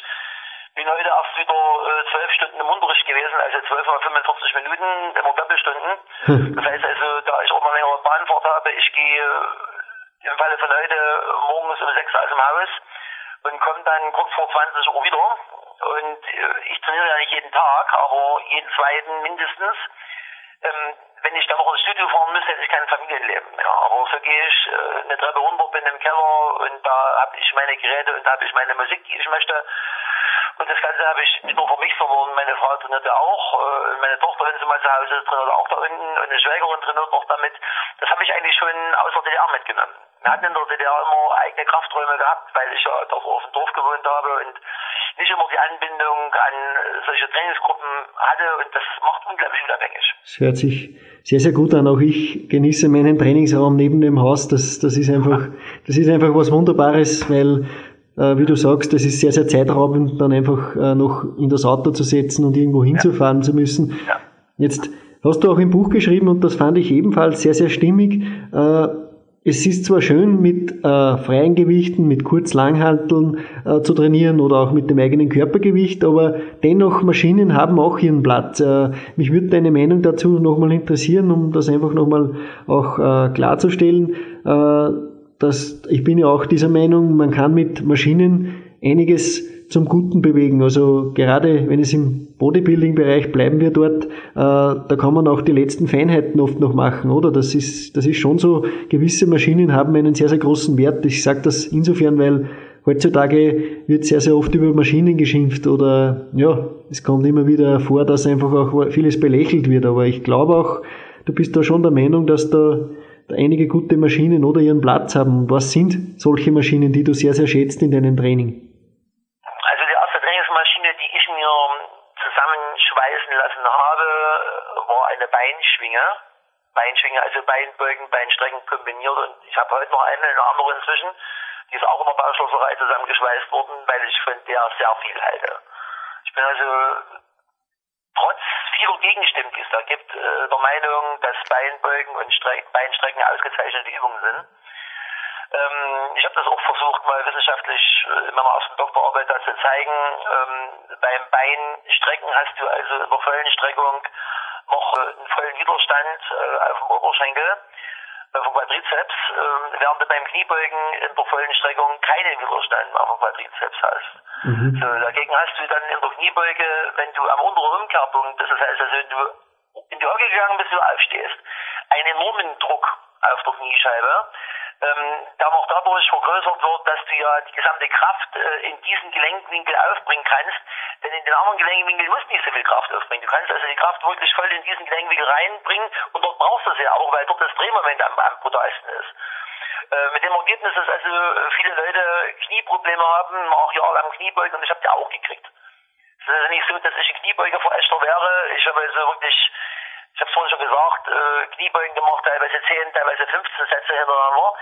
bin heute erst wieder äh, zwölf Stunden im Unterricht gewesen, also zwölf mal 45 Minuten, immer Doppelstunden. [LAUGHS] Das heißt also, da ich auch mal längere Bahnfahrt habe, ich gehe im Falle von heute morgens um 6 Uhr aus dem Haus und komme dann kurz vor 20 Uhr wieder. Und äh, ich trainiere ja nicht jeden Tag, aber jeden zweiten mindestens. Ähm, wenn ich dann noch ins Studio fahren müsste, hätte ich kein Familienleben mehr. Aber so gehe ich äh, eine Treppe runter, bin im Keller und da habe ich meine Geräte und da habe ich meine Musik, die ich möchte. Und das Ganze habe ich nicht nur für mich, sondern meine Frau trainiert ja auch. Äh, meine Tochter, wenn sie mal zu Hause ist, trainiert auch da unten. Und eine Schwägerin trainiert noch damit. Das habe ich eigentlich schon aus der DDR mitgenommen. Wir hatten in der DDR immer eigene Krafträume gehabt, weil ich ja doch auf dem Dorf gewohnt habe und nicht immer die Anbindung an solche Trainingsgruppen hatte. Und das macht unglaublich unabhängig. Das hört sich sehr, sehr gut an. Auch ich genieße meinen Trainingsraum neben dem Haus. Das, das ist einfach, das ist einfach was Wunderbares, weil äh, wie du sagst, das ist sehr, sehr zeitraubend, dann einfach äh, noch in das Auto zu setzen und irgendwo hinzufahren zu müssen. Ja. Jetzt hast du auch im Buch geschrieben und das fand ich ebenfalls sehr, sehr stimmig. Äh, es ist zwar schön, mit äh, freien Gewichten, mit Kurz-Langhanteln äh, zu trainieren oder auch mit dem eigenen Körpergewicht, aber dennoch Maschinen haben auch ihren Platz. Äh, mich würde deine Meinung dazu nochmal interessieren, um das einfach nochmal auch äh, klarzustellen. Äh, dass ich bin ja auch dieser Meinung, man kann mit Maschinen einiges zum Guten bewegen. Also gerade wenn es im Bodybuilding-Bereich bleiben wir dort, äh, da kann man auch die letzten Feinheiten oft noch machen, oder? Das ist, das ist schon so, gewisse Maschinen haben einen sehr, sehr großen Wert. Ich sage das insofern, weil heutzutage wird sehr, sehr oft über Maschinen geschimpft oder ja, es kommt immer wieder vor, dass einfach auch vieles belächelt wird. Aber ich glaube auch, du bist da schon der Meinung, dass da einige gute Maschinen oder ihren Platz haben. Was sind solche Maschinen, die du sehr, sehr schätzt in deinem Training? Also die erste Trainingsmaschine, die ich mir zusammenschweißen lassen habe, war eine Beinschwinge. Beinschwinge, also Beinbeugen, Beinstrecken kombiniert. Und ich habe heute noch eine, eine andere inzwischen. Die ist auch in der Bauschlosserei zusammengeschweißt worden, weil ich von der sehr viel halte. Ich bin also trotz vieler Gegenstimmen, die es da gibt, äh, der Meinung, dass Beinbeugen und Streck, Beinstrecken ausgezeichnete Übungen sind. Ähm, ich habe das auch versucht, mal wissenschaftlich äh, in meiner ersten Doktorarbeit da zu zeigen. Ähm, beim Beinstrecken hast du also in der vollen Streckung noch äh, einen vollen Widerstand äh, auf dem Oberschenkel vom Quadrizeps, äh, während du beim Kniebeugen in der vollen Streckung keinen Widerstand auf dem Quadrizeps hast. Mhm. So, dagegen hast du dann in der Kniebeuge, wenn du am unteren Umkehrpunkt, das heißt also, wenn du in die Hocke gegangen bist, du aufstehst, einen enormen Druck auf der Kniescheibe ähm, der noch dadurch vergrößert wird, dass du ja die gesamte Kraft äh, in diesen Gelenkwinkel aufbringen kannst. Denn in den anderen Gelenkwinkel musst du nicht so viel Kraft aufbringen. Du kannst also die Kraft wirklich voll in diesen Gelenkwinkel reinbringen und dort brauchst du sie auch, weil dort das Drehmoment am, am brutalsten ist. Äh, mit dem Ergebnis, dass also viele Leute Knieprobleme haben, auch jahrelang Kniebeugen und ich habe die auch gekriegt. Es ist also nicht so, dass ich ein Kniebeugerverächter wäre. Ich habe also wirklich ich habe es vorhin schon gesagt, äh, Kniebeugen gemacht, teilweise 10, teilweise 15 Sätze hintereinander.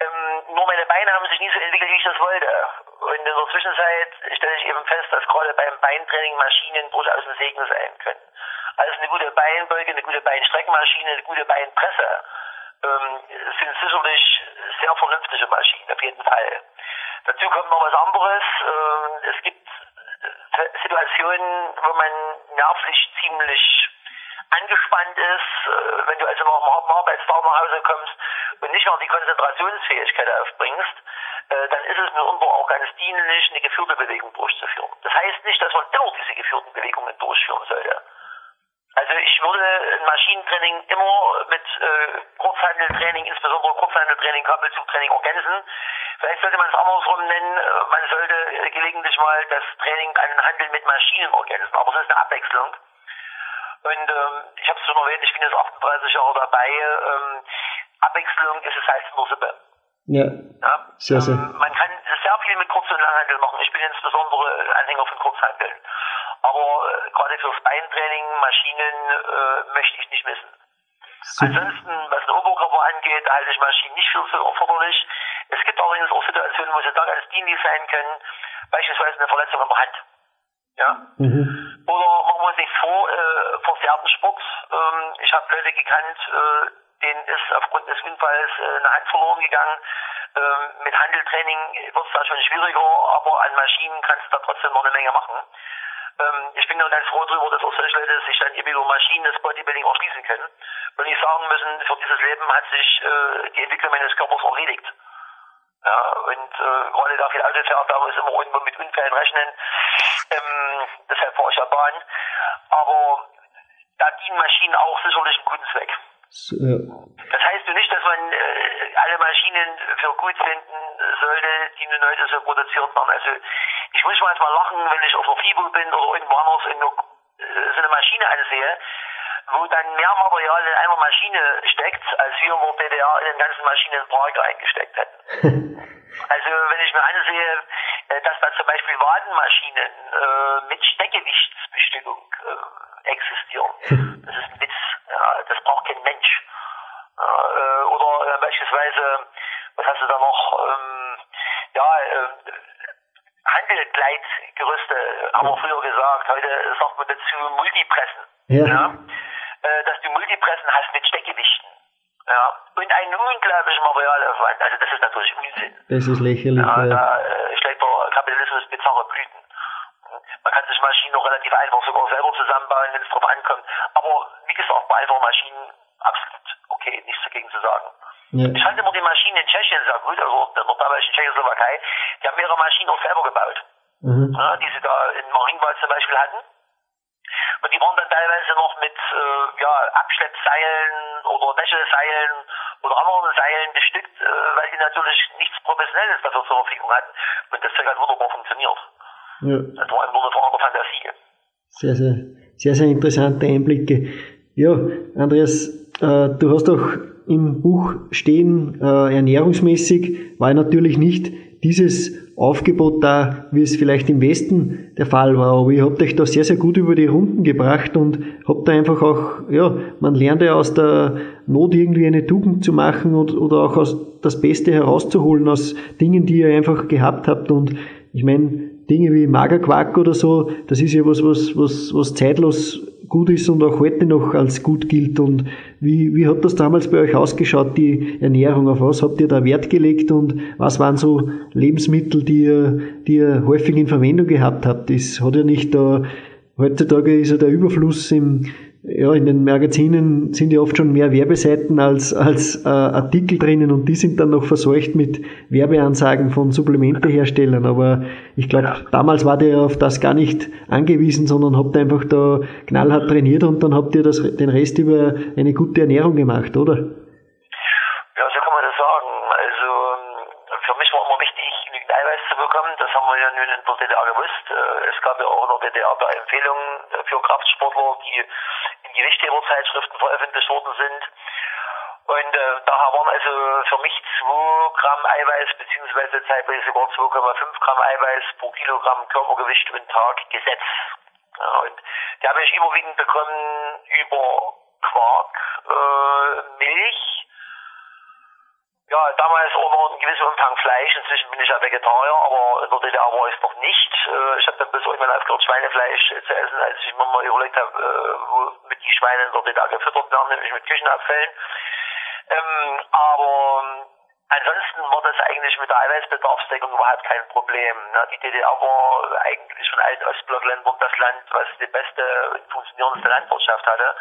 Ähm, nur meine Beine haben sich nie so entwickelt, wie ich das wollte. Und in der Zwischenzeit stelle ich eben fest, dass gerade beim Beintraining Maschinen durchaus ein Segen sein können. Also eine gute Beinbeuge, eine gute Beinstreckmaschine, eine gute Beinpresse ähm, sind sicherlich sehr vernünftige Maschinen, auf jeden Fall. Dazu kommt noch was anderes. Ähm, es gibt Situationen, wo man nervlich ziemlich angespannt ist, äh, wenn du also nach dem Arbeitstag nach Hause kommst und nicht mehr die Konzentrationsfähigkeit aufbringst, äh, dann ist es mitunter auch ganz dienlich, eine geführte Bewegung durchzuführen. Das heißt nicht, dass man immer diese geführten Bewegungen durchführen sollte. Also ich würde ein Maschinentraining immer mit äh, Kurzhandeltraining, insbesondere Kurzhandeltraining, Kabelzugtraining ergänzen. Vielleicht sollte man es andersrum nennen, äh, man sollte gelegentlich mal das Training an Handel mit Maschinen ergänzen, aber es ist eine Abwechslung. Und ähm, ich habe es schon erwähnt, ich bin jetzt 38 Jahre dabei. Ähm, Abwechslung ist es heißt nur Suppe. Ja. ja. Sehr, sehr. Ähm, man kann sehr viel mit Kurz- und Langhandel machen. Ich bin insbesondere Anhänger von Kurzhandeln. Aber äh, gerade fürs Beintraining, Maschinen äh, möchte ich nicht missen. Super. Ansonsten, was den Oberkörper angeht, halte ich Maschinen nicht für so erforderlich. Es gibt allerdings auch Situationen, wo sie da ganz dienlich sein können. Beispielsweise eine Verletzung am Hand. Ja? Mhm. Oder machen wir uns nichts vor, äh, versehrten Sport. Ähm, ich habe Leute gekannt, äh, denen ist aufgrund des Unfalls äh, eine Hand verloren gegangen. Ähm, mit Handeltraining wird es da schon schwieriger, aber an Maschinen kannst du da trotzdem noch eine Menge machen. Ähm, ich bin dann ganz froh darüber, dass auch solche Leute sich dann eben über Maschinen das Bodybuilding erschließen können. Und ich sagen müssen, für dieses Leben hat sich äh, die Entwicklung meines Körpers erledigt. Ja, und äh, gerade da viel Auto fährt, da muss immer irgendwo mit Unfällen rechnen. Ähm, deshalb fahre ich ja Bahn. Aber da dienen Maschinen auch sicherlich einen guten Zweck. So, ja. Das heißt ja nicht, dass man äh, alle Maschinen für gut finden sollte, die nun heute so produziert werden. Also ich muss manchmal lachen, wenn ich auf der FIBO bin oder irgendwo anders in der, äh, so eine Maschine ansehe, wo dann mehr Material in einer Maschine steckt, als wir der DDR in den ganzen Maschinenpark eingesteckt hätten. [LAUGHS] Also wenn ich mir ansehe, äh, dass da zum Beispiel Wadenmaschinen äh, mit Steckgewichtsbestimmung äh, existieren, [LAUGHS] das ist ein Witz. Ja, das braucht kein Mensch. Ja, äh, oder äh, beispielsweise, was hast du da noch? Ähm, ja, äh, Handelgleitgerüste, haben wir früher gesagt. Heute sagt man dazu Multipressen. Ja. Ja? Äh, dass du Multipressen hast mit Steckgewichten. Ja. Und einen unglaublichen Materialaufwand. Also das ist natürlich Unsinn. Das ist lächerlich. Ja, da äh, schlägt der Kapitalismus bizarre Blüten. Man kann sich Maschinen noch relativ einfach sogar selber zusammenbauen, wenn es drauf ankommt. Aber wie gesagt, bei einfachen Maschinen absolut okay, nichts dagegen zu sagen. ja. Ich fand immer die Maschinen in Tschechien sehr gut, also der damaligen Tschechoslowakei, die haben mehrere Maschinen auch selber gebaut, Mhm. ja, die sie da in Marienbad zum Beispiel hatten. Und die waren dann teilweise noch mit äh, ja, Abschleppseilen oder Wäscheseilen oder anderen Seilen bestückt, äh, weil die natürlich nichts Professionelles dafür zur Verfügung hatten. Und das Zeug hat wunderbar funktioniert. ja. Das war nur eine Frage der Fantasie. Sehr, sehr, sehr, sehr interessante Einblicke. Ja, Andreas, äh, du hast auch im Buch stehen, äh, ernährungsmäßig war natürlich nicht dieses Aufgebot da, wie es vielleicht im Westen der Fall war, aber ihr habt euch da sehr, sehr gut über die Runden gebracht und habt da einfach auch, ja, man lernt ja aus der Not irgendwie eine Tugend zu machen und, oder auch aus das Beste herauszuholen aus Dingen, die ihr einfach gehabt habt und ich meine, Dinge wie Magerquark oder so, das ist ja was, was, was, was zeitlos gut ist und auch heute noch als gut gilt. Und wie, wie hat das damals bei euch ausgeschaut, die Ernährung? Auf was habt ihr da Wert gelegt und was waren so Lebensmittel, die ihr, die ihr häufig in Verwendung gehabt habt? Das hat ja nicht da, heutzutage ist ja der Überfluss im, ja, in den Magazinen sind ja oft schon mehr Werbeseiten als, als äh, Artikel drinnen und die sind dann noch verseucht mit Werbeansagen von Supplementeherstellern. Aber ich glaube, damals war der auf das gar nicht angewiesen, sondern habt einfach da knallhart trainiert und dann habt ihr das, den Rest über eine gute Ernährung gemacht, oder? Ja, so kann man das sagen. Also ähm, für mich war immer wichtig, genügend Eiweiß zu bekommen. Das haben wir ja nun in der DDR gewusst. Äh, Es gab ja auch in der DDR Empfehlungen für Kraftsportler, die in Gewichtheberzeitschriften veröffentlicht worden sind. Und äh, daher waren also für mich 2 Gramm Eiweiß beziehungsweise zeitweise sogar 2,5 Gramm Eiweiß pro Kilogramm Körpergewicht und Tag Gesetz. Ja, und die habe ich überwiegend bekommen über Quark, äh, Milch, ja, damals auch noch einen gewissen Umfang Fleisch. Inzwischen bin ich ja Vegetarier, aber in der DDR war ich es noch nicht. Äh, Ich habe dann bis irgendwann aufgehört, Schweinefleisch zu essen, als ich mir mal überlegt habe, äh, womit die Schweine in der DDR gefüttert werden, nämlich mit Küchenabfällen. Ähm, aber ähm, ansonsten war das eigentlich mit der Eiweißbedarfsdeckung überhaupt kein Problem. Ne? Die DDR war eigentlich von allen Ostblockländern das Land, was die beste und funktionierendste Landwirtschaft hatte.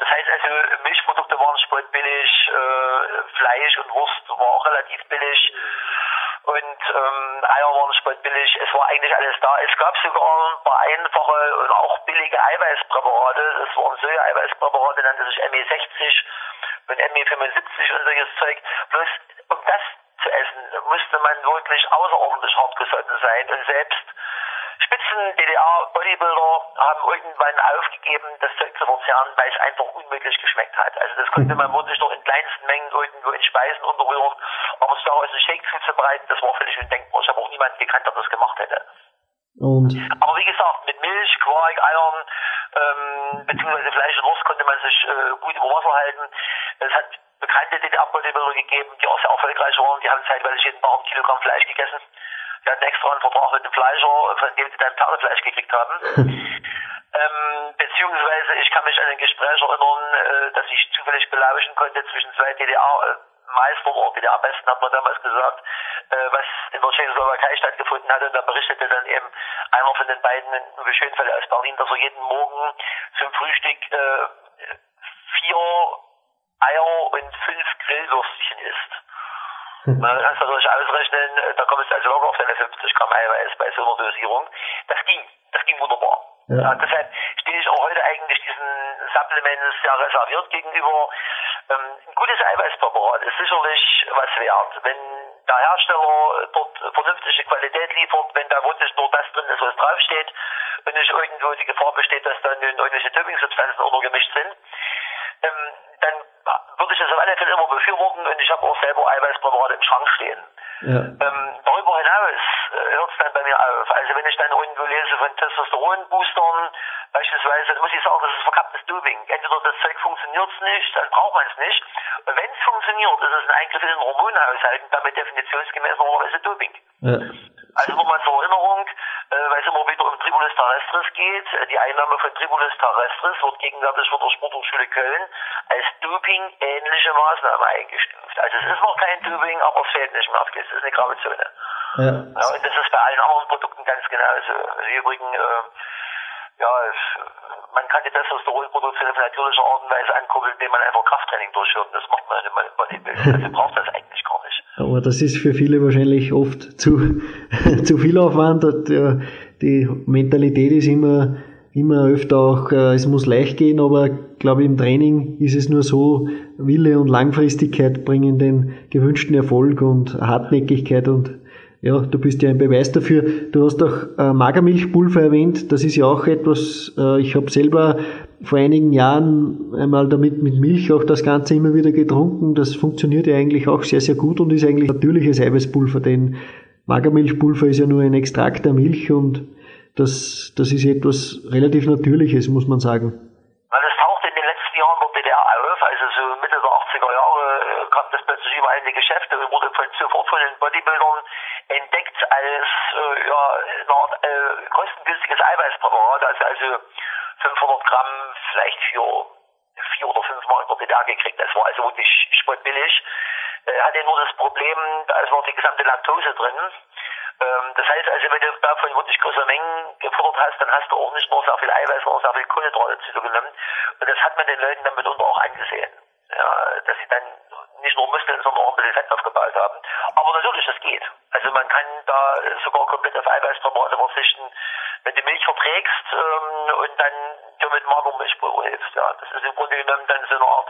Das heißt also, Milchprodukte waren spottbillig, äh, Fleisch und Wurst war auch relativ billig und ähm, Eier waren spottbillig. Es war eigentlich alles da. Es gab sogar ein paar einfache und auch billige Eiweißpräparate. Das waren Soja-Eiweißpräparate, nannte sich ME60 und ME75 und solches Zeug. Bloß um das zu essen, musste man wirklich außerordentlich hart gesotten sein und selbst Spitzen-DDR-Bodybuilder haben irgendwann aufgegeben, das Zeug zu verzehren, weil es einfach unmöglich geschmeckt hat. Also das konnte man wirklich noch in kleinsten Mengen irgendwo in Speisen unterrühren, aber es daraus einen Shake zuzubereiten, das war völlig undenkbar. Ich habe auch niemanden gekannt, der das gemacht hätte. Und Aber wie gesagt, mit Milch, Quark, Eiern, ähm, beziehungsweise Fleisch und Wurst konnte man sich äh, gut über Wasser halten. Es hat bekannte DDR-Bodybuilder gegeben, die auch sehr erfolgreich waren. Die haben zeitweise jeden Tag ein Kilogramm Fleisch gegessen. Die hatten extra einen Vertrag mit dem Fleischer, von dem sie dann Pferdefleisch gekriegt haben. [LAUGHS] ähm, beziehungsweise ich kann mich an ein Gespräch erinnern, äh, das ich zufällig belauschen konnte zwischen zwei DDR- Meister oder wieder am besten hat man damals gesagt, äh, was in der Tschechoslowakei stattgefunden hatte. Und da berichtete dann eben einer von den beiden, Uwe Schönfeld aus Berlin, dass er jeden Morgen zum Frühstück äh, vier Eier und fünf Grillwürstchen isst. Man kann es natürlich ausrechnen, da kommt es also locker auf seine 50 Gramm Eiweiß bei so einer Dosierung. Das ging, das ging wunderbar. Ja. Ja, deshalb stehe ich auch heute eigentlich diesen Supplements sehr reserviert gegenüber. Ähm, ein gutes Eiweißpräparat ist sicherlich was wert. Wenn der Hersteller dort vernünftige Qualität liefert, wenn da wirklich nur das drin ist, was draufsteht und nicht irgendwo die Gefahr besteht, dass dann irgendwelche Doping-Substanzen untergemischt sind, ähm, würde ich das auf alle Fälle immer befürworten und ich habe auch selber Eiweißpräparate im Schrank stehen. Ja. Ähm, darüber hinaus äh, hört es dann bei mir auf. Also wenn ich dann irgendwo lese von Testosteronboostern, beispielsweise, dann muss ich sagen, das ist verkapptes Doping. Entweder das Zeug funktioniert nicht, dann braucht man es nicht. Und wenn es funktioniert, ist es ein Eingriff in den Hormonhaushalt und damit definitionsgemäß normalerweise Doping. Ja. Also nochmal zur Erinnerung, äh, weil es immer wieder um Tribulus terrestris geht. Äh, die Einnahme von Tribulus terrestris wird gegenwärtig von der Sporthochschule Köln als Doping-ähnliche Maßnahme eingestuft. Also es ist noch kein Doping, aber es fehlt nicht mehr. Es ist eine graue Zone. Ja. ja. und das ist bei allen anderen Produkten ganz genauso. Also Übrigens, äh, ja, es, man kann die Testosteronproduktion auf natürliche Art und Weise ankurbeln, indem man einfach Krafttraining durchführt. Das macht man nicht mal im Bodybuilding. Also [LAUGHS] braucht das eigentlich gar nicht. Aber das ist für viele wahrscheinlich oft zu, [LAUGHS] zu viel Aufwand. Die Mentalität ist immer, immer öfter auch, äh, es muss leicht gehen, aber glaube im Training ist es nur so, Wille und Langfristigkeit bringen den gewünschten Erfolg und Hartnäckigkeit und ja, du bist ja ein Beweis dafür. Du hast auch äh, Magermilchpulver erwähnt. Das ist ja auch etwas, äh, ich habe selber vor einigen Jahren einmal damit mit Milch auch das Ganze immer wieder getrunken. Das funktioniert ja eigentlich auch sehr, sehr gut und ist eigentlich natürliches Eiweißpulver, denn Magermilchpulver ist ja nur ein Extrakt der Milch und das, das ist etwas relativ Natürliches, muss man sagen. Das taucht in den letzten Jahren der DDR auf, also so Mitte der 80er Jahre äh, kam das plötzlich überall in die Geschäfte und wurde sofort von den Bodybuildern entdeckt als äh, ja, Art äh, kostengünstiges Eiweißpräparat, also, also 500 Gramm vielleicht für vier oder fünf Mal über DDR gekriegt. Das war also wirklich spottbillig. Äh, hatte nur das Problem, da ist noch die gesamte Laktose drin. Ähm, das heißt also, wenn du davon wirklich große Mengen gefordert hast, dann hast du auch nicht nur sehr viel Eiweiß, sondern sehr viel Kohlenhydrate zu dir genommen. Und das hat man den Leuten dann mitunter auch angesehen. Ja, dass sie dann nicht nur Muskeln, sondern auch ein bisschen Fett aufgebaut haben. Aber natürlich, das geht. Also man kann da sogar komplett auf Eiweißpräparate verzichten, wenn du Milch verträgst ähm, und dann dir mit Magermilchpulver hilfst. Ja, das ist im Grunde genommen dann so eine Art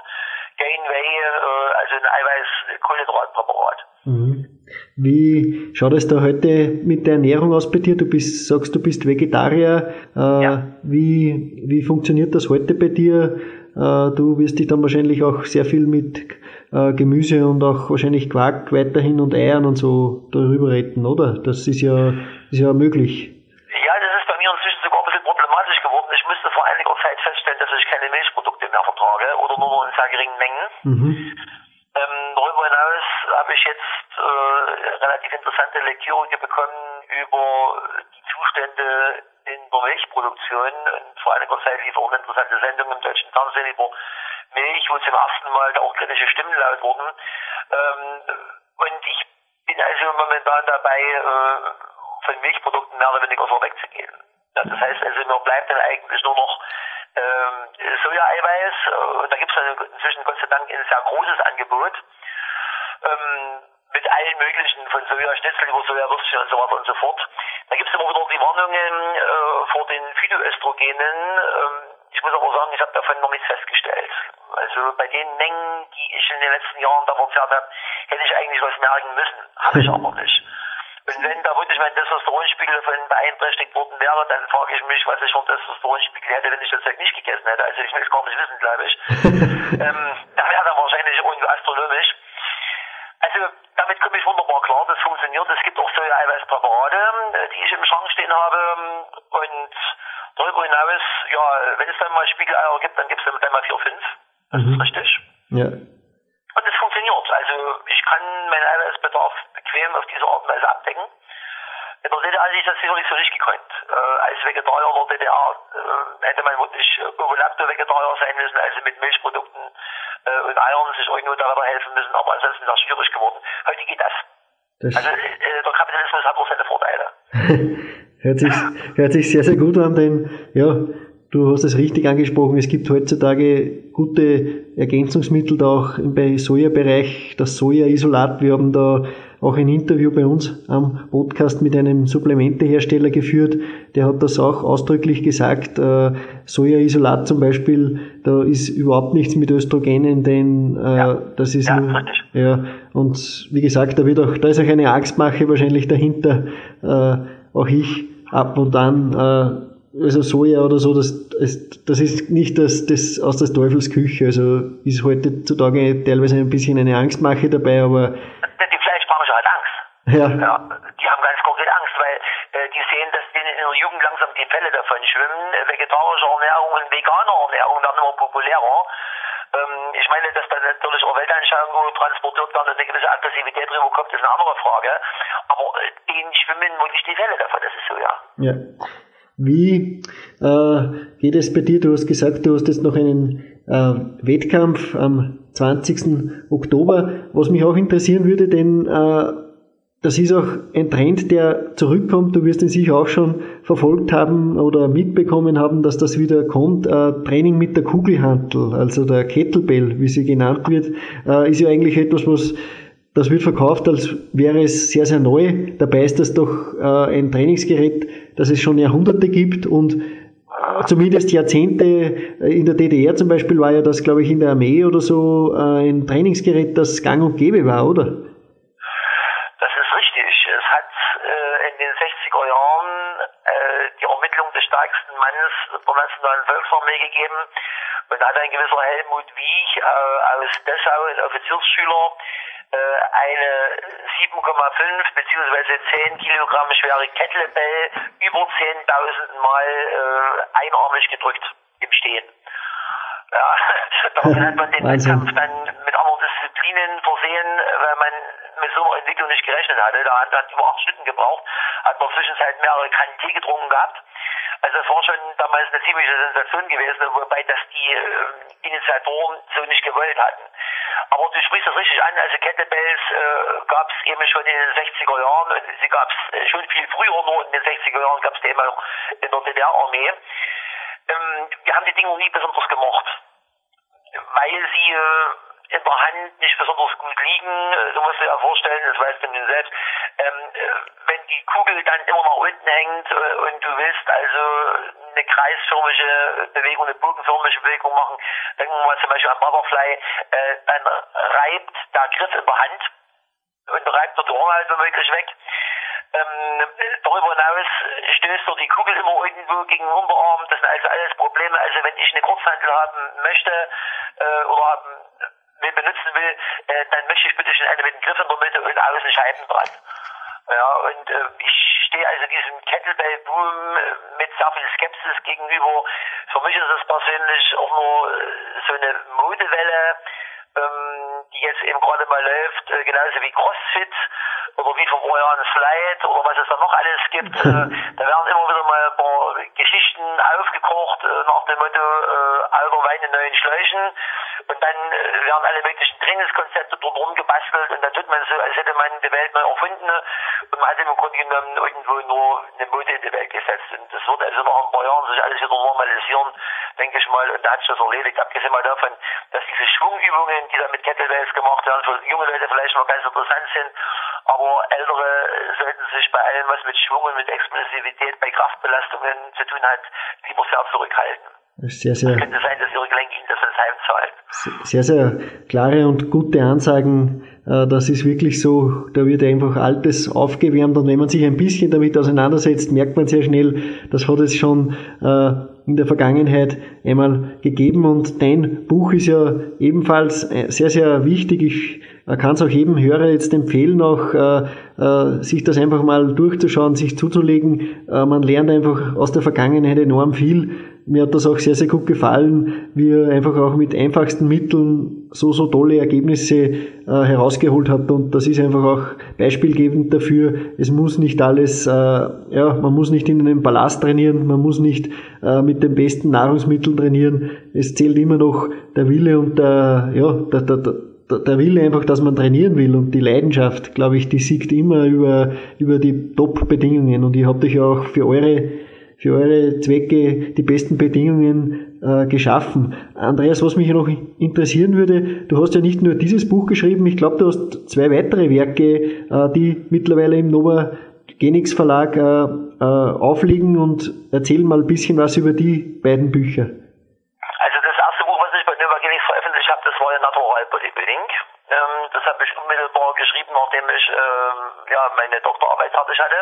Gainway, äh, also ein Eiweiß-Kohlenhydratpräparat. Mhm. Wie schaut es da heute mit der Ernährung aus bei dir? Du bist, sagst, du bist Vegetarier. Äh, ja. wie, wie funktioniert das heute bei dir? Äh, du wirst dich dann wahrscheinlich auch sehr viel mit äh, Gemüse und auch wahrscheinlich Quark weiterhin und Eiern und so darüber retten, oder? Das ist ja, ist ja möglich. Ja, das ist bei mir inzwischen sogar ein bisschen problematisch geworden. Ich müsste vor einiger Zeit feststellen, dass ich keine Milchprodukte mehr vertrage oder nur noch in sehr geringen Mengen. Mhm. Ähm, darüber hinaus habe ich jetzt äh, relativ interessante Lektüre bekommen über die Zustände in der Milchproduktion und vor einiger Zeit lief auch eine interessante Sendung im deutschen Fernsehen über Milch, wo zum ersten Mal auch kritische Stimmen laut wurden. Ähm, und ich bin also momentan dabei, äh, von Milchprodukten mehr oder weniger so wegzugehen. Ja, das heißt also, mir bleibt dann eigentlich nur noch ähm, Soja-Eiweiß. Äh, da gibt es inzwischen Gott sei Dank ein sehr großes Angebot. Ähm, mit allen möglichen, von Sojaschnitzel über Sojawürstchen und so weiter und so fort. Da gibt es immer wieder die Warnungen äh, vor den Phytoöstrogenen. Ähm, ich muss aber sagen, ich habe davon noch nichts festgestellt. Also bei den Mengen, die ich in den letzten Jahren da verzehrt habe, hätte ich eigentlich was merken müssen. Habe ich aber nicht. Und wenn da wirklich mein Testosteronspiegel davon beeinträchtigt worden wäre, dann frage ich mich, was ich ein Testosteronspiegel hätte, wenn ich das Zeug nicht gegessen hätte. Also ich will es gar nicht wissen, glaube ich. [LAUGHS] ähm, da wäre er wahrscheinlich irgendwie astronomisch. Also damit komme ich wunderbar klar, das funktioniert. Es gibt auch solche Eiweißpräparate, die ich im Schrank stehen habe. Und darüber hinaus, ja, wenn es dann mal Spiegeleier gibt, dann gibt es dann mal 4, 5. Das mhm. ist richtig. Ja. Und es funktioniert. Also ich kann meinen Eiweißbedarf bequem auf diese Art und Weise abdecken. In der DDR hätte ich das sicherlich so nicht gekonnt. Äh, als Vegetarier der DDR äh, hätte man wirklich Ovolacto-Vegetarier sein müssen, also mit Milchprodukten äh, und Eiern sich irgendwo da helfen müssen, aber ansonsten ist das schwierig geworden. Heute geht das. Das Also äh, der Kapitalismus hat auch seine Vorteile. [LAUGHS] hört sich, hört sich sehr, sehr gut an, denn ja, du hast es richtig angesprochen, es gibt heutzutage gute Ergänzungsmittel da auch im bei Soja-Bereich, das Soja-Isolat. Wir haben da auch ein Interview bei uns am Podcast mit einem Supplementehersteller geführt. Der hat das auch ausdrücklich gesagt. Äh, Soja-Isolat zum Beispiel, da ist überhaupt nichts mit Östrogenen, denn äh, Ja. das ist Ja, nur, ja, und wie gesagt, da wird auch, da ist auch eine Angstmache wahrscheinlich dahinter. Äh, auch ich ab und an, äh, also Soja oder so, das, das, ist nicht das, das aus des Teufels Küche. Also ist heutzutage teilweise ein bisschen eine Angstmache dabei, aber Die Fleischbranche hat Angst. ja, Ja, die haben ganz konkret Angst, weil äh, die sehen, dass denen in der Jugend langsam die Fälle davon schwimmen. Äh, vegetarische Ernährung und vegane Ernährung werden immer populärer. Ähm, ich meine, dass da natürlich auch Weltanschauungen transportiert werden und eine gewisse Aggressivität rüberkommt, ist eine andere Frage. Aber äh, denen schwimmen wirklich die Fälle davon, das ist so, ja. ja. Wie äh, geht es bei dir? Du hast gesagt, du hast jetzt noch einen äh, Wettkampf am 20. Oktober. Was mich auch interessieren würde, denn äh, das ist auch ein Trend, der zurückkommt. Du wirst ihn sicher auch schon verfolgt haben oder mitbekommen haben, dass das wieder kommt. Äh, Training mit der Kugelhantel, also der Kettlebell, wie sie genannt wird, äh, ist ja eigentlich etwas, was das wird verkauft, als wäre es sehr, sehr neu. Dabei ist das doch äh, ein Trainingsgerät, das es schon Jahrhunderte gibt und zumindest Jahrzehnte äh, in der DDR zum Beispiel war ja das, glaube ich, in der Armee oder so äh, ein Trainingsgerät, das gang und gäbe war, oder? Das ist richtig. Es hat äh, in den 60er Jahren äh, die Ermittlung des stärksten Mannes der Nationalen Volksarmee gegeben und hat ein gewisser Helmut Wiech äh, aus Dessau, ein Offiziersschüler, eine 7,5 bzw. 10 Kilogramm schwere Kettlebell über 10.000 Mal äh, einarmig gedrückt im Stehen. Ja, [LAUGHS] daraufhin hat man den. Wettkampf dann mit anderen Disziplinen versehen, weil man mit so einer Entwicklung nicht gerechnet hatte. Da hat hat über acht Stunden gebraucht, hat man zwischenzeit mehrere Kannen Tee getrunken gehabt. Also das war schon damals eine ziemliche Sensation gewesen, wobei das die äh, Initiatoren so nicht gewollt hatten. Aber du sprichst das richtig an, also Kettlebells äh, gab es eben schon in den 60er Jahren und sie gab es äh, schon viel früher, nur in den 60er Jahren gab es die eben auch in der DDR-Armee. Ähm, wir haben die Dinge nie besonders gemocht weil sie äh, in der Hand nicht besonders gut liegen. Äh, Du musst dir ja vorstellen, das weißt du selbst, ähm, äh, wenn die Kugel dann immer nach unten hängt äh, und du willst also eine kreisförmige Bewegung, eine bogenförmige Bewegung machen, denken wir mal zum Beispiel an Butterfly, äh, dann reibt der Griff der Hand und reibt dort die halt womöglich weg. Ähm, darüber hinaus stößt er die Kugel immer irgendwo gegen den Unterarm. Das sind also alles Probleme. Also wenn ich eine Kurzhantel haben möchte äh, oder haben will benutzen will, äh, dann möchte ich bitte schon eine mit dem Griff in der Mitte und außen Scheiben dran. Ja, und äh, ich stehe also diesem Kettlebell-Boom äh, mit sehr viel Skepsis gegenüber. Für mich ist es persönlich auch nur äh, so eine Modewelle, ähm, die jetzt eben gerade mal läuft, äh, genauso wie CrossFit oder wie vor Jahren Slide oder was es da noch alles gibt. [LAUGHS] äh, da werden immer wieder mal ein paar Geschichten aufgekocht äh, nach dem Motto äh, alter Wein in neuen Schläuchen und dann äh, werden alle möglichen Trainingskonzepte dort rumgebastelt und dann tut man so, als hätte man die Welt neu erfunden und man hat im Grunde genommen irgendwo nur eine Mode in die Welt gesetzt. Und das wird also nach ein paar Jahren sich alles wieder normalisieren, denke ich mal, und da hat sich das erledigt, abgesehen mal davon, dass diese Schwungübungen, die da mit Kettlebells gemacht werden, für junge Leute vielleicht noch ganz interessant sind, aber Ältere sollten sich bei allem, was mit Schwung und mit Explosivität bei Kraftbelastungen zu tun hat, lieber sehr zurückhalten. Sehr, sehr, Könnte sein, dass ihre Gelenke ihnen das als heimzahlen. sehr, sehr klare und gute Ansagen. Äh, Das ist wirklich so, da wird einfach Altes aufgewärmt und wenn man sich ein bisschen damit auseinandersetzt, merkt man sehr schnell, das hat es schon äh, in der Vergangenheit einmal gegeben und dein Buch ist ja ebenfalls äh, sehr, sehr wichtig. Ich kann es auch jedem Hörer jetzt empfehlen, auch äh, sich das einfach mal durchzuschauen, sich zuzulegen. Äh, man lernt einfach aus der Vergangenheit enorm viel. Mir hat das auch sehr, sehr gut gefallen, wie er einfach auch mit einfachsten Mitteln so, so tolle Ergebnisse äh, herausgeholt hat. Und das ist einfach auch beispielgebend dafür. Es muss nicht alles, äh, ja, man muss nicht in einem Palast trainieren, man muss nicht äh, mit den besten Nahrungsmitteln trainieren. Es zählt immer noch der Wille und der, ja, der, der, der der Wille einfach, dass man trainieren will und die Leidenschaft, glaube ich, die siegt immer über, über die Top-Bedingungen. Und ihr habt euch ja auch für eure für eure Zwecke die besten Bedingungen äh, geschaffen. Andreas, was mich noch interessieren würde, du hast ja nicht nur dieses Buch geschrieben, ich glaube, du hast zwei weitere Werke, äh, die mittlerweile im Nova Genix Verlag äh, äh, aufliegen und erzähl mal ein bisschen was über die beiden Bücher. Also das erste Buch, was ich bei Nova Genix veröffentlicht habe, das war ja Natural Bodybuilding. Ähm, das habe ich unmittelbar geschrieben, nachdem ich ähm, ja, meine Doktorarbeit fertig hatte.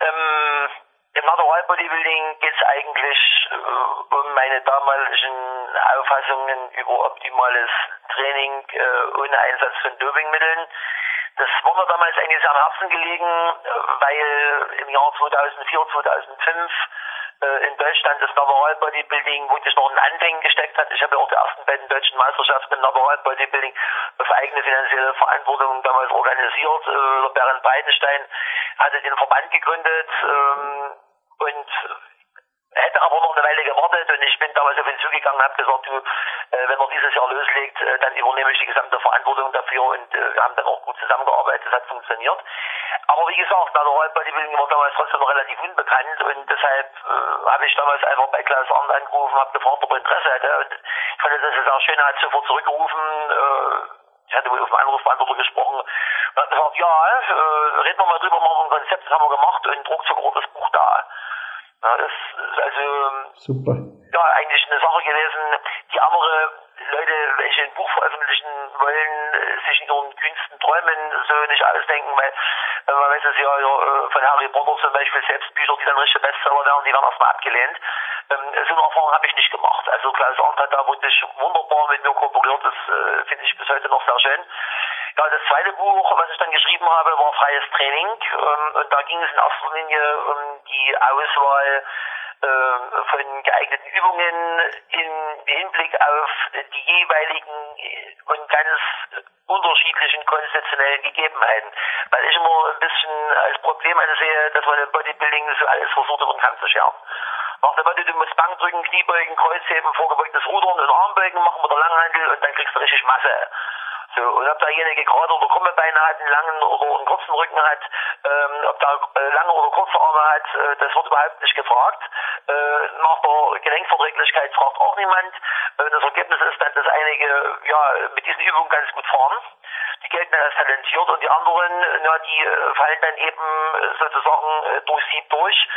Ähm, im Natural Bodybuilding geht es eigentlich äh, um meine damaligen Auffassungen über optimales Training äh, ohne Einsatz von Dopingmitteln. Das war mir damals eigentlich sehr am Herzen gelegen, weil im Jahr 2004, 2005 äh, in Deutschland das Natural Bodybuilding wirklich noch in Anfängen gesteckt hat. Ich habe ja auch die ersten beiden deutschen Meisterschaften im Natural Bodybuilding auf eigene finanzielle Verantwortung damals organisiert. Äh, Bernd Weidenstein hatte den Verband gegründet ähm, und hätte aber noch eine Weile gewartet und ich bin damals auf ihn zugegangen und habe gesagt, du, äh, wenn er dieses Jahr loslegt, äh, dann übernehme ich die gesamte Verantwortung dafür und äh, wir haben dann auch gut zusammengearbeitet, es hat funktioniert. Aber wie gesagt, Natural Bodybuilding war damals trotzdem noch relativ unbekannt und deshalb äh, habe ich damals einfach bei Klaus Arndt angerufen, habe gefragt, ob er Interesse hätte und ich fand das sehr schön, er hat sofort zurückgerufen, äh, ich hatte wohl auf dem Anrufbeantworter gesprochen und hat gesagt, ja, äh, reden wir mal drüber, machen wir ein Konzept, das haben wir gemacht und ruckzuck war das Buch da. Ja, das ist also Super. ja eigentlich eine Sache gewesen, die andere Leute, welche ein Buch veröffentlichen wollen, sich in ihren kühnsten Träumen so nicht ausdenken, weil äh, man weiß es ja, ja äh, von Harry Potter zum Beispiel, selbst Bücher, die dann richtige Bestseller werden, die werden erstmal abgelehnt. Ähm, so eine Erfahrung habe ich nicht gemacht. Also Klaus Arndt hat da wirklich wunderbar mit mir kooperiert, das äh, finde ich bis heute noch sehr schön. Ja, das zweite Buch, was ich dann geschrieben habe, war Freies Training. Ähm, und da ging es in erster Linie um die Auswahl äh, von geeigneten Übungen im Hinblick auf die jeweiligen und ganz unterschiedlichen konstitutionellen Gegebenheiten. Weil ich immer ein bisschen als Problem ansehe, dass man im Bodybuilding so alles versucht über den Kamm zu scheren. Nach dem Motto, du musst Bank drücken, Kniebeugen, Kreuzheben, vorgebeugtes Rudern und Armbeugen machen mit der Langhandel und dann kriegst du richtig Masse. So, und ob derjenige gerade oder krumme Beine hat, einen langen oder einen kurzen Rücken hat, ähm, ob der äh, lange oder kurze Arme hat, äh, das wird überhaupt nicht gefragt. Äh, nach der Gelenkverträglichkeit fragt auch niemand. Äh, das Ergebnis ist dann, dass einige ja, mit diesen Übungen ganz gut fahren. Die gelten als talentiert und die anderen, na, die äh, fallen dann eben äh, sozusagen durch sie durch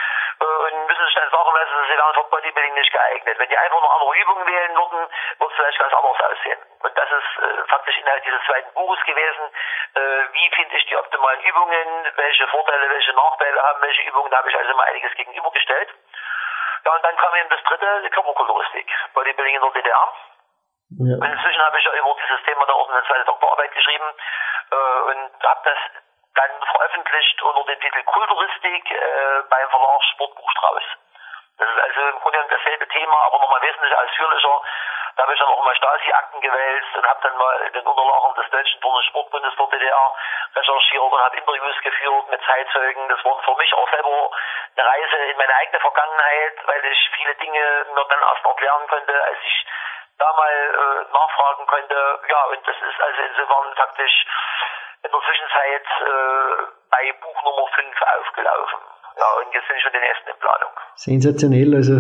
und müssen sich dann sagen lassen, sie wären für Bodybuilding nicht geeignet. Wenn die einfach nur andere Übungen wählen würden, wird es vielleicht ganz anders aussehen. Und das ist äh, faktisch Inhalt dieses zweiten Buches gewesen. Äh, wie finde ich die optimalen Übungen, welche Vorteile, welche Nachteile haben welche Übungen, da habe ich also mal einiges gegenübergestellt. Ja, und dann kam eben das dritte, die Körperkulturistik, Bodybuilding in der DDR. Ja. Und inzwischen habe ich ja über dieses Thema dann auch eine zweite Doktorarbeit geschrieben äh, und habe das dann veröffentlicht unter dem Titel Kulturistik äh, beim Verlag Sportbuch Strauß. Das ist also im Grunde dasselbe Thema, aber nochmal wesentlich ausführlicher. Da habe ich dann auch mal Stasi-Akten gewälzt und habe dann mal in den Unterlagen des Deutschen Turner Sportbundes der DDR recherchiert und habe Interviews geführt mit Zeitzeugen. Das war für mich auch selber eine Reise in meine eigene Vergangenheit, weil ich viele Dinge mir dann erst erklären konnte, als ich da mal äh, nachfragen konnte. Ja, und das ist also insofern faktisch in der Zwischenzeit äh, bei Buch Nummer 5 aufgelaufen. Ja, und jetzt sind schon die nächsten in Planung. Sensationell, also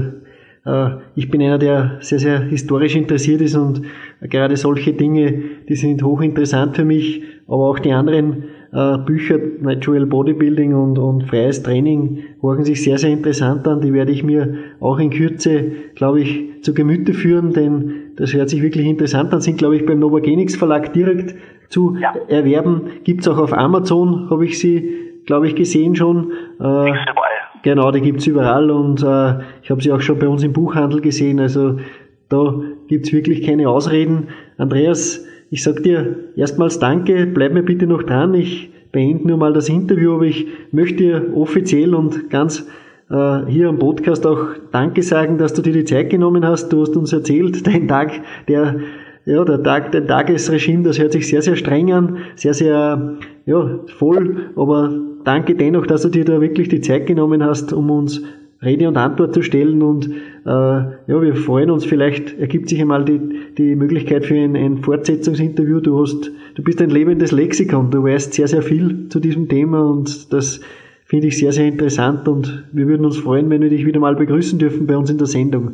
äh, ich bin einer, der sehr, sehr historisch interessiert ist und gerade solche Dinge, die sind hochinteressant für mich, aber auch die anderen äh, Bücher, Natural Bodybuilding und, und freies Training, horchen sich sehr, sehr interessant an. Die werde ich mir auch in Kürze, glaube ich, zu Gemüte führen, denn das hört sich wirklich interessant an. Sind, glaube ich, beim Novagenix Verlag direkt zu Ja. erwerben. Gibt's auch auf Amazon, habe ich sie, glaube ich, gesehen schon. Äh, überall. Genau, die gibt's überall und äh, ich habe sie auch schon bei uns im Buchhandel gesehen. Also da gibt's wirklich keine Ausreden. Andreas, ich sag dir erstmals Danke, bleib mir bitte noch dran. Ich beende nur mal das Interview, aber ich möchte dir offiziell und ganz äh, hier am Podcast auch Danke sagen, dass du dir die Zeit genommen hast. Du hast uns erzählt, [LAUGHS] dein Tag, der ja, der Tag, der Tagesregime, das hört sich sehr, sehr streng an, sehr, sehr, ja, voll, aber danke dennoch, dass du dir da wirklich die Zeit genommen hast, um uns Rede und Antwort zu stellen und äh, ja, wir freuen uns, vielleicht ergibt sich einmal die, die Möglichkeit für ein, ein Fortsetzungsinterview. Du hast, du bist ein lebendes Lexikon, du weißt sehr, sehr viel zu diesem Thema und das finde ich sehr, sehr interessant und wir würden uns freuen, wenn wir dich wieder mal begrüßen dürfen bei uns in der Sendung.